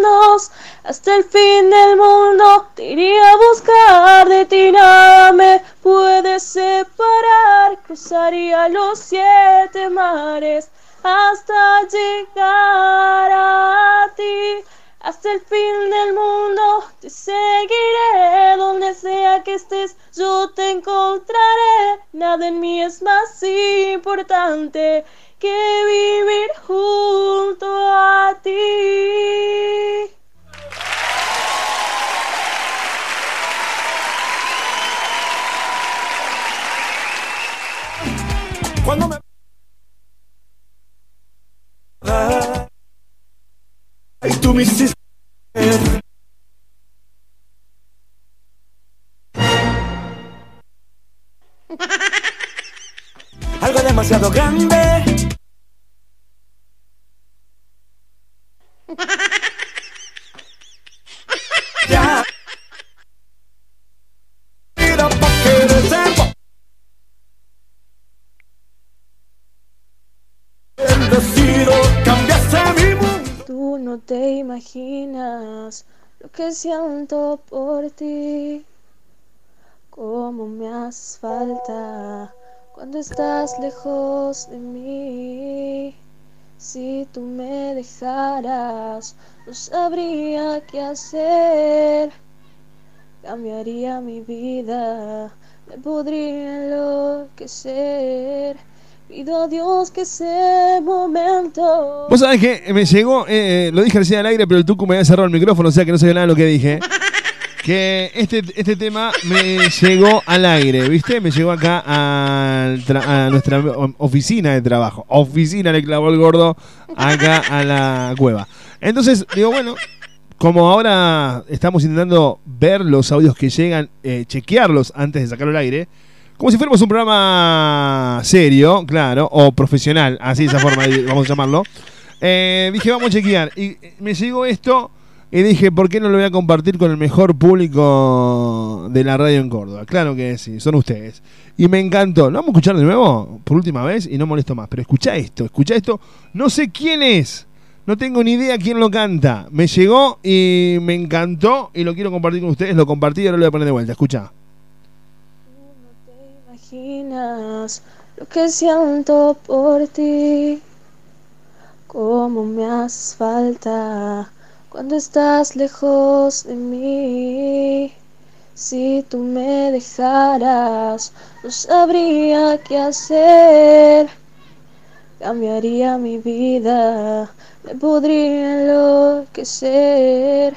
dos, hasta el fin del mundo te iría a buscar, de ti nada me puede separar, cruzaría los siete mares hasta llegar a ti. Hasta el fin del mundo te seguiré, donde sea que estés yo te encontraré. Nada en mí es más importante que vivir junto a ti. Cuando me. Ay, tú me hiciste. Que siento por ti, cómo me haces falta cuando estás lejos de mí. Si tú me dejaras, no sabría qué hacer. Cambiaría mi vida, me podría enloquecer. Pido a Dios que ese momento. Vos sabés que me llegó, eh, lo dije recién al aire, pero el Tucu me había cerrado el micrófono, o sea que no sabía nada de lo que dije. Que este, este tema me llegó al aire, ¿viste? Me llegó acá a nuestra oficina de trabajo. Oficina le clavó el gordo acá a la cueva. Entonces, digo, bueno, como ahora estamos intentando ver los audios que llegan, eh, chequearlos antes de sacarlo al aire, como si fuéramos un programa serio, claro, o profesional, así de esa forma vamos a llamarlo. Eh, dije, vamos a chequear. Y eh, me llegó esto y dije, ¿por qué no lo voy a compartir con el mejor público de la radio en Córdoba? Claro que sí, son ustedes. Y me encantó. ¿Lo vamos a escuchar de nuevo? Por última vez y no molesto más. Pero escucha esto, escucha esto. No sé quién es. No tengo ni idea quién lo canta. Me llegó y me encantó y lo quiero compartir con ustedes. Lo compartí y ahora lo voy a poner de vuelta. Escucha. Imaginas lo que siento por ti, cómo me haces falta cuando estás lejos de mí. Si tú me dejaras, no sabría qué hacer. Cambiaría mi vida, me podría enloquecer.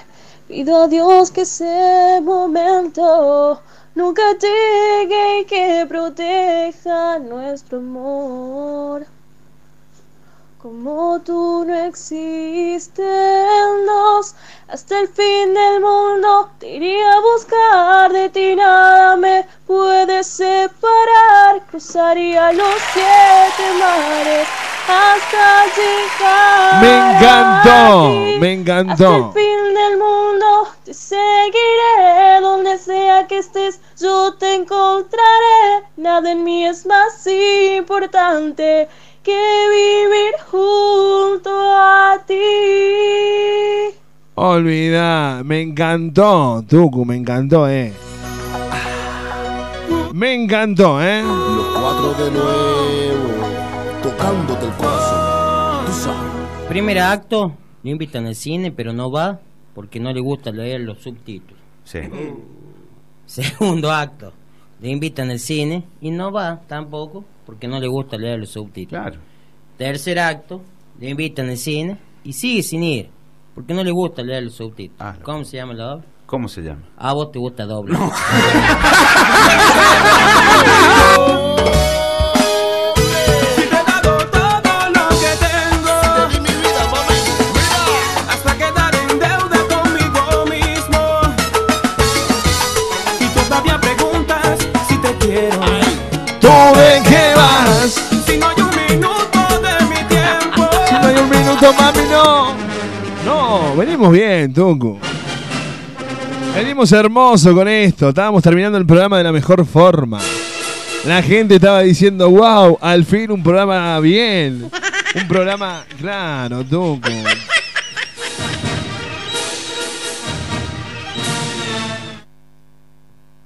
Pido a Dios que ese momento nunca llegue que proteja nuestro amor. Como tú no existen dos, hasta el fin del mundo te iría a buscar, de ti nada me puede separar, cruzaría los siete mares hasta llegar. Me a encantó, ti. me Hasta el encantó. fin del mundo te seguiré, donde sea que estés yo te encontraré. Nada en mí es más importante que vivir junto a ti. Olvida, me encantó, Tucu, me encantó, eh. Me encantó, eh. Los cuatro de nuevo, tocándote el corazón. Tú sabes. Primer acto, lo invitan al cine, pero no va porque no le gusta leer los subtítulos. Sí. Segundo acto, le invitan al cine y no va tampoco porque no le gusta leer los subtítulos. Tercer acto, le invitan al cine y sigue sin ir. Porque no le gusta leer los subtítulos. ¿Cómo se llama la obra? ¿Cómo se llama? A vos te gusta doble. Si minuto, mami, no. No, venimos bien, Tucu. Venimos hermoso con esto. Estábamos terminando el programa de la mejor forma. La gente estaba diciendo, wow, al fin un programa bien. Un programa, claro, Tucu.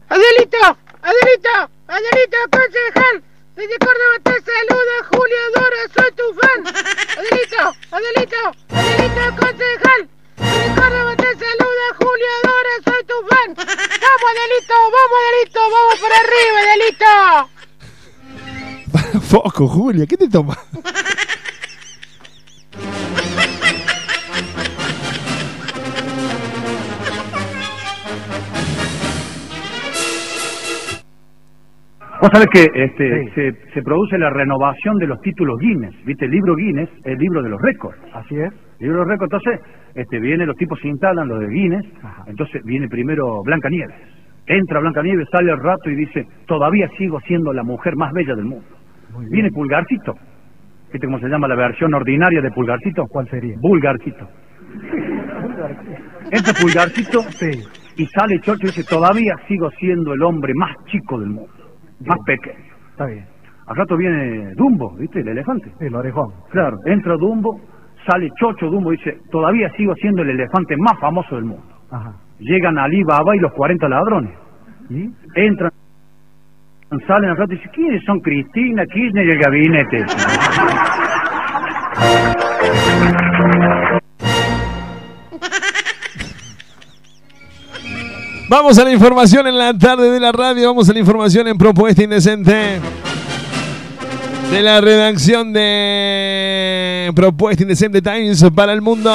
Adelito, Adelito, Adelito, concejal. Desde Córdoba te saluda Julio Dora, soy tu fan. Adelito, Adelito, Adelito, concejal. Desde Córdoba te saluda Julio Dora, soy tu fan. Vamos, Adelito, vamos, Adelito, vamos por arriba, Adelito. Foco, Julia, ¿qué te tomas? Vos sabés que este, se, se produce la renovación de los títulos Guinness, ¿viste? El libro Guinness es el libro de los récords. Así es. El libro de los récords, entonces, este, viene, los tipos se instalan, los de Guinness, entonces viene primero Blanca Nieves. Entra Blanca Nieves, sale al rato y dice, todavía sigo siendo la mujer más bella del mundo. Viene Pulgarcito. ¿Viste cómo se llama la versión ordinaria de Pulgarcito? ¿Cuál sería? Vulgarcito. Entra Pulgarcito y sale Chocho y dice, todavía sigo siendo el hombre más chico del mundo. Más pequeño. Está bien. Al rato viene Dumbo, ¿viste? El elefante. El orejón. Claro, entra Dumbo, sale Chocho Dumbo y dice, todavía sigo siendo el elefante más famoso del mundo. Llegan Ali Baba y los 40 ladrones. Entran, salen al rato y dicen, ¿quiénes son Cristina, Kirchner y el gabinete? Vamos a la información en la tarde de la radio. Vamos a la información en Propuesta Indecente. De la redacción de Propuesta Indecente Times para el mundo.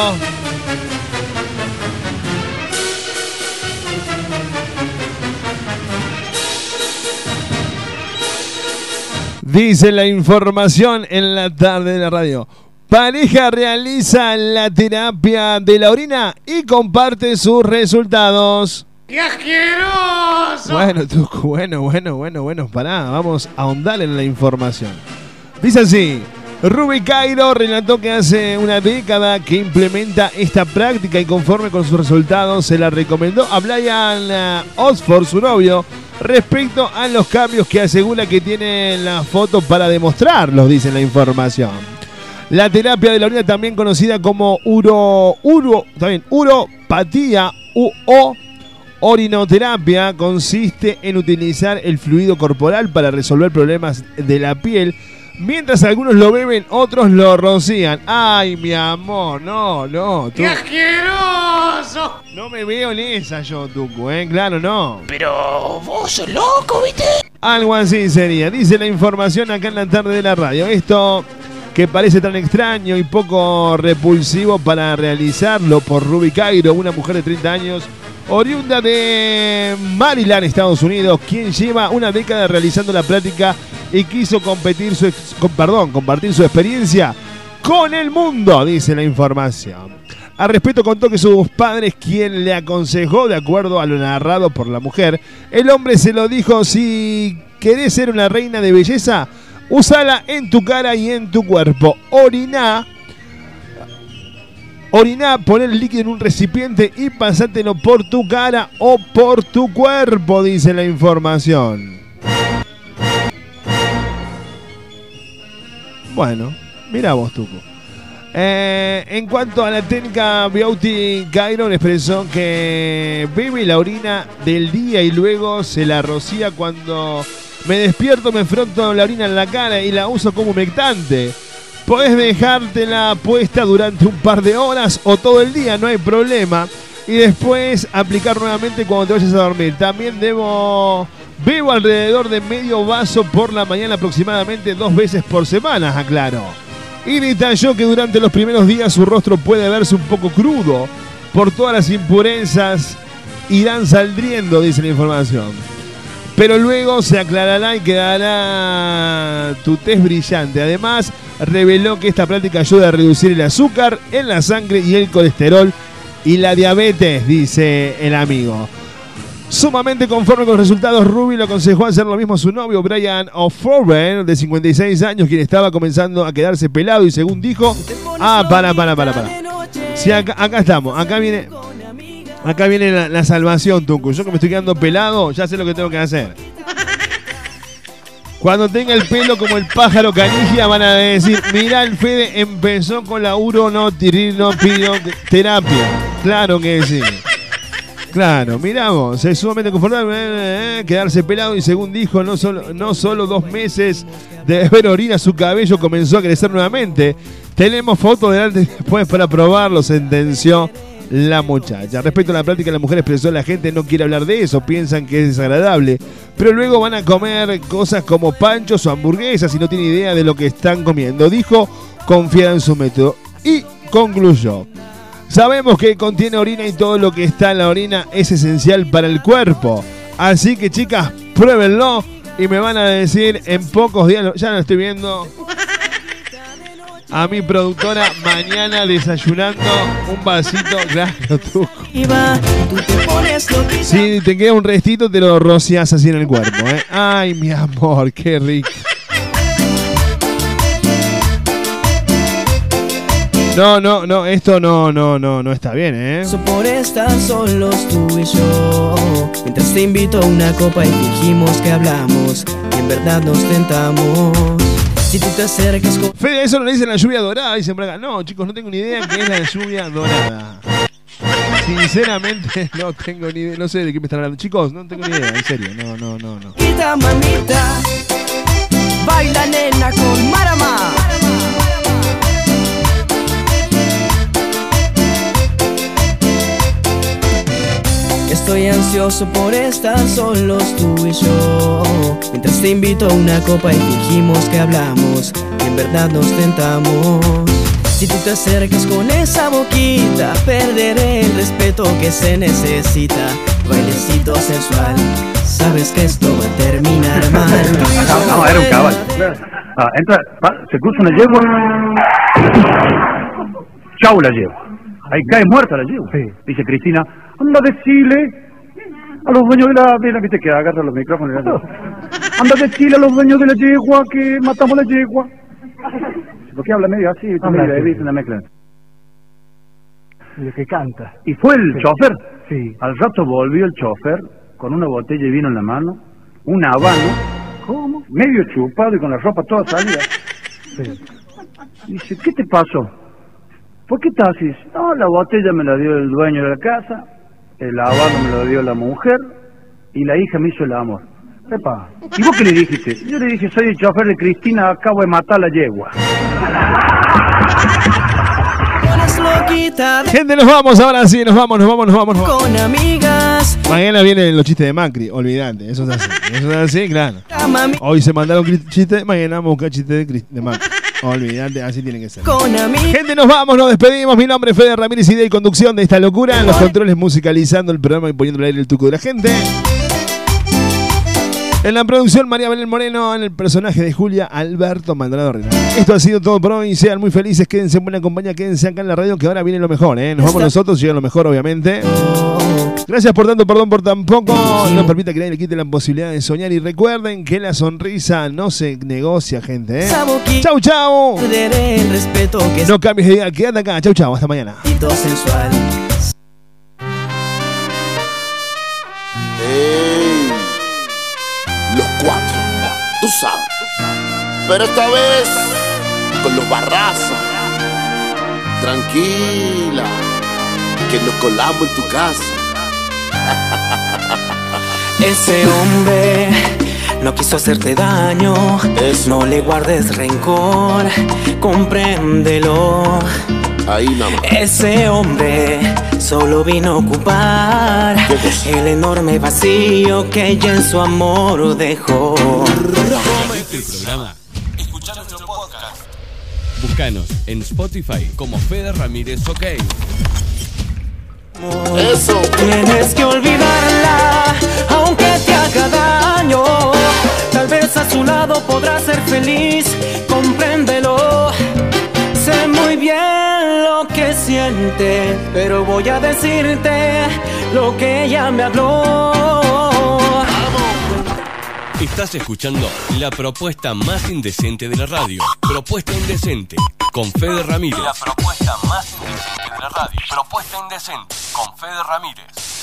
Dice la información en la tarde de la radio. Pareja realiza la terapia de la orina y comparte sus resultados. ¡Qué asqueroso! Bueno, bueno, bueno, bueno, bueno, pará, vamos a ahondar en la información. Dice así, Ruby Cairo relató que hace una década que implementa esta práctica y conforme con sus resultados se la recomendó a Brian eh, Oxford, su novio, respecto a los cambios que asegura que tiene en la foto para demostrarlos, dice la información. La terapia de la orina, también conocida como uro, uro, también uropatía u o orinoterapia, consiste en utilizar el fluido corporal para resolver problemas de la piel. Mientras algunos lo beben, otros lo rocían. Ay, mi amor, no, no. ¡Qué asqueroso! No me veo en esa yo, Tucu, ¿eh? Claro, no. Pero vos sos loco, ¿viste? Algo así sería. Dice la información acá en la tarde de la radio. Esto que parece tan extraño y poco repulsivo para realizarlo por Ruby Cairo, una mujer de 30 años, oriunda de Maryland, Estados Unidos, quien lleva una década realizando la práctica y quiso competir su con- compartir su experiencia con el mundo, dice la información. Al respecto contó que sus padres quien le aconsejó, de acuerdo a lo narrado por la mujer, el hombre se lo dijo, si querés ser una reina de belleza, usala en tu cara y en tu cuerpo. Orina, orina, pon el líquido en un recipiente y pasátelo por tu cara o por tu cuerpo, dice la información. Bueno, mira vos, Tuco. Eh, en cuanto a la técnica Beauty Cairo expresó que bebe la orina del día y luego se la rocía cuando me despierto, me froto la orina en la cara y la uso como humectante. Podés dejártela puesta durante un par de horas o todo el día, no hay problema. Y después aplicar nuevamente cuando te vayas a dormir. También debo bebo alrededor de medio vaso por la mañana aproximadamente dos veces por semana, aclaro. y detalló que durante los primeros días su rostro puede verse un poco crudo por todas las impurezas irán saldriendo, dice la información. Pero luego se aclarará y quedará tu tez brillante. Además, reveló que esta práctica ayuda a reducir el azúcar en la sangre y el colesterol y la diabetes, dice el amigo. Sumamente conforme con los resultados, Ruby lo aconsejó hacer lo mismo a su novio Brian O'Forbes, de 56 años, quien estaba comenzando a quedarse pelado y según dijo... Ah, para, para, para, para. Sí, acá, acá estamos, acá viene... Acá viene la, salvación, Tunku. Yo que me estoy quedando pelado, ya sé lo que tengo que hacer. Cuando tenga el pelo como el pájaro canigia van a decir, mirá, el Fede empezó con la terapia. Claro que sí. Claro, miramos, es sumamente confortable eh, eh, quedarse pelado y según dijo, no solo, no solo dos meses de ver orina, su cabello comenzó a crecer nuevamente. Tenemos fotos delante después para probarlo, sentenció la muchacha. Respecto a la práctica, la mujer expresó la gente no quiere hablar de eso, piensan que es desagradable, pero luego van a comer cosas como panchos o hamburguesas y no tiene idea de lo que están comiendo. Dijo, confiar en su método. Y concluyó. Sabemos que contiene orina y todo lo que está en la orina es esencial para el cuerpo. Así que chicas, pruébenlo y me van a decir en pocos días, ya lo estoy viendo, a mi productora mañana desayunando un vasito. Claro, tú. Si te queda un restito, te lo rocias así en el cuerpo. ¿eh? Ay, mi amor, qué rico. No, no, no, esto no, no, no, no está bien, ¿eh? Por estar solos tú y yo Mientras te invito a una copa y dijimos que hablamos Y en verdad nos tentamos Si tú te acercas con... Fede, eso no le dicen la lluvia dorada, dicen Braga. No, chicos, no tengo ni idea qué es la lluvia dorada. Sinceramente, no tengo ni idea, no sé de qué me están hablando. Chicos, no tengo ni idea, en serio, no, no, no, no. Mamita, mamita Baila nena con Marama Estoy ansioso por estar solos tú y yo Mientras te invito a una copa y fingimos que hablamos Y en verdad nos tentamos Si tú te acercas con esa boquita Perderé el respeto que se necesita Bailecito sensual Sabes que esto va a terminar mal No, no, era un caballo. Ah, entra, va, se cruza una yegua. Chau la yegua. Ahí cae muerta la yegua. Dice Cristina, anda a decirle a los dueños de la... Mira, viste que agarra los micrófonos. la- Anda a decirle a los dueños de la yegua que matamos la yegua. ¿Por qué habla medio así? Habla medio- así. una mezcla. El que canta. Y fue el Sí. chofer. Sí. Al rato volvió el chofer con una botella de vino en la mano, un habano, ¿cómo? Medio chupado y con la ropa toda salida. Dice, ¿qué te pasó? ¿Por qué estás así? No, la botella me la dio el dueño de la casa, el habano me lo dio la mujer y la hija me hizo el amor. Epa. ¿Y vos qué le dijiste? Yo le dije, soy el chofer de Cristina, acabo de matar a la yegua. Gente, nos vamos ahora sí, nos vamos, nos vamos, nos vamos, nos vamos. con amigas Mañana vienen los chistes de Macri, olvídate, eso es así. Eso es así, claro. Hoy se mandaron chistes, mañana vamos a buscar chistes de Macri. Olvídate, así tiene que ser. Con Gente, nos vamos, nos despedimos. Mi nombre es Fede Ramírez, y conducción de esta locura. En los controles musicalizando el programa y poniendo al aire el tuco de la gente. En la producción, María Belén Moreno. En el personaje de Julia, Alberto Maldonado Reina. Esto ha sido todo por hoy. Sean muy felices, quédense en buena compañía, quédense acá en la radio, que ahora viene lo mejor. ¿eh? Nos vamos nosotros, llega lo mejor, obviamente. Gracias por tanto, perdón por tan poco. No permita que nadie le quite la posibilidad de soñar. Y recuerden que la sonrisa no se negocia, gente. ¿eh? Chau, chau. No cambies de idea, quédate acá. Chau, chau. Hasta mañana. sensual sabes. Pero esta vez con los barrazos. Tranquila, que nos colamos en tu casa. Ese hombre no quiso hacerte daño No le guardes rencor Compréndelo Ahí nada más. Ese hombre solo vino a ocupar El enorme vacío que ella en su amor dejó ¿Este programa? Escucha nuestro podcast. Búscanos en Spotify como Fede Ramírez OK. Eso. Tienes que olvidarla, aunque te haga daño. Tal vez a su lado podrás ser feliz, compréndelo. Sé muy bien siente, pero voy a decirte lo que ella me habló. Estás escuchando la propuesta más indecente de la radio. Propuesta indecente con Fede Ramírez. La propuesta más indecente de la radio. Propuesta indecente con Fede Ramírez.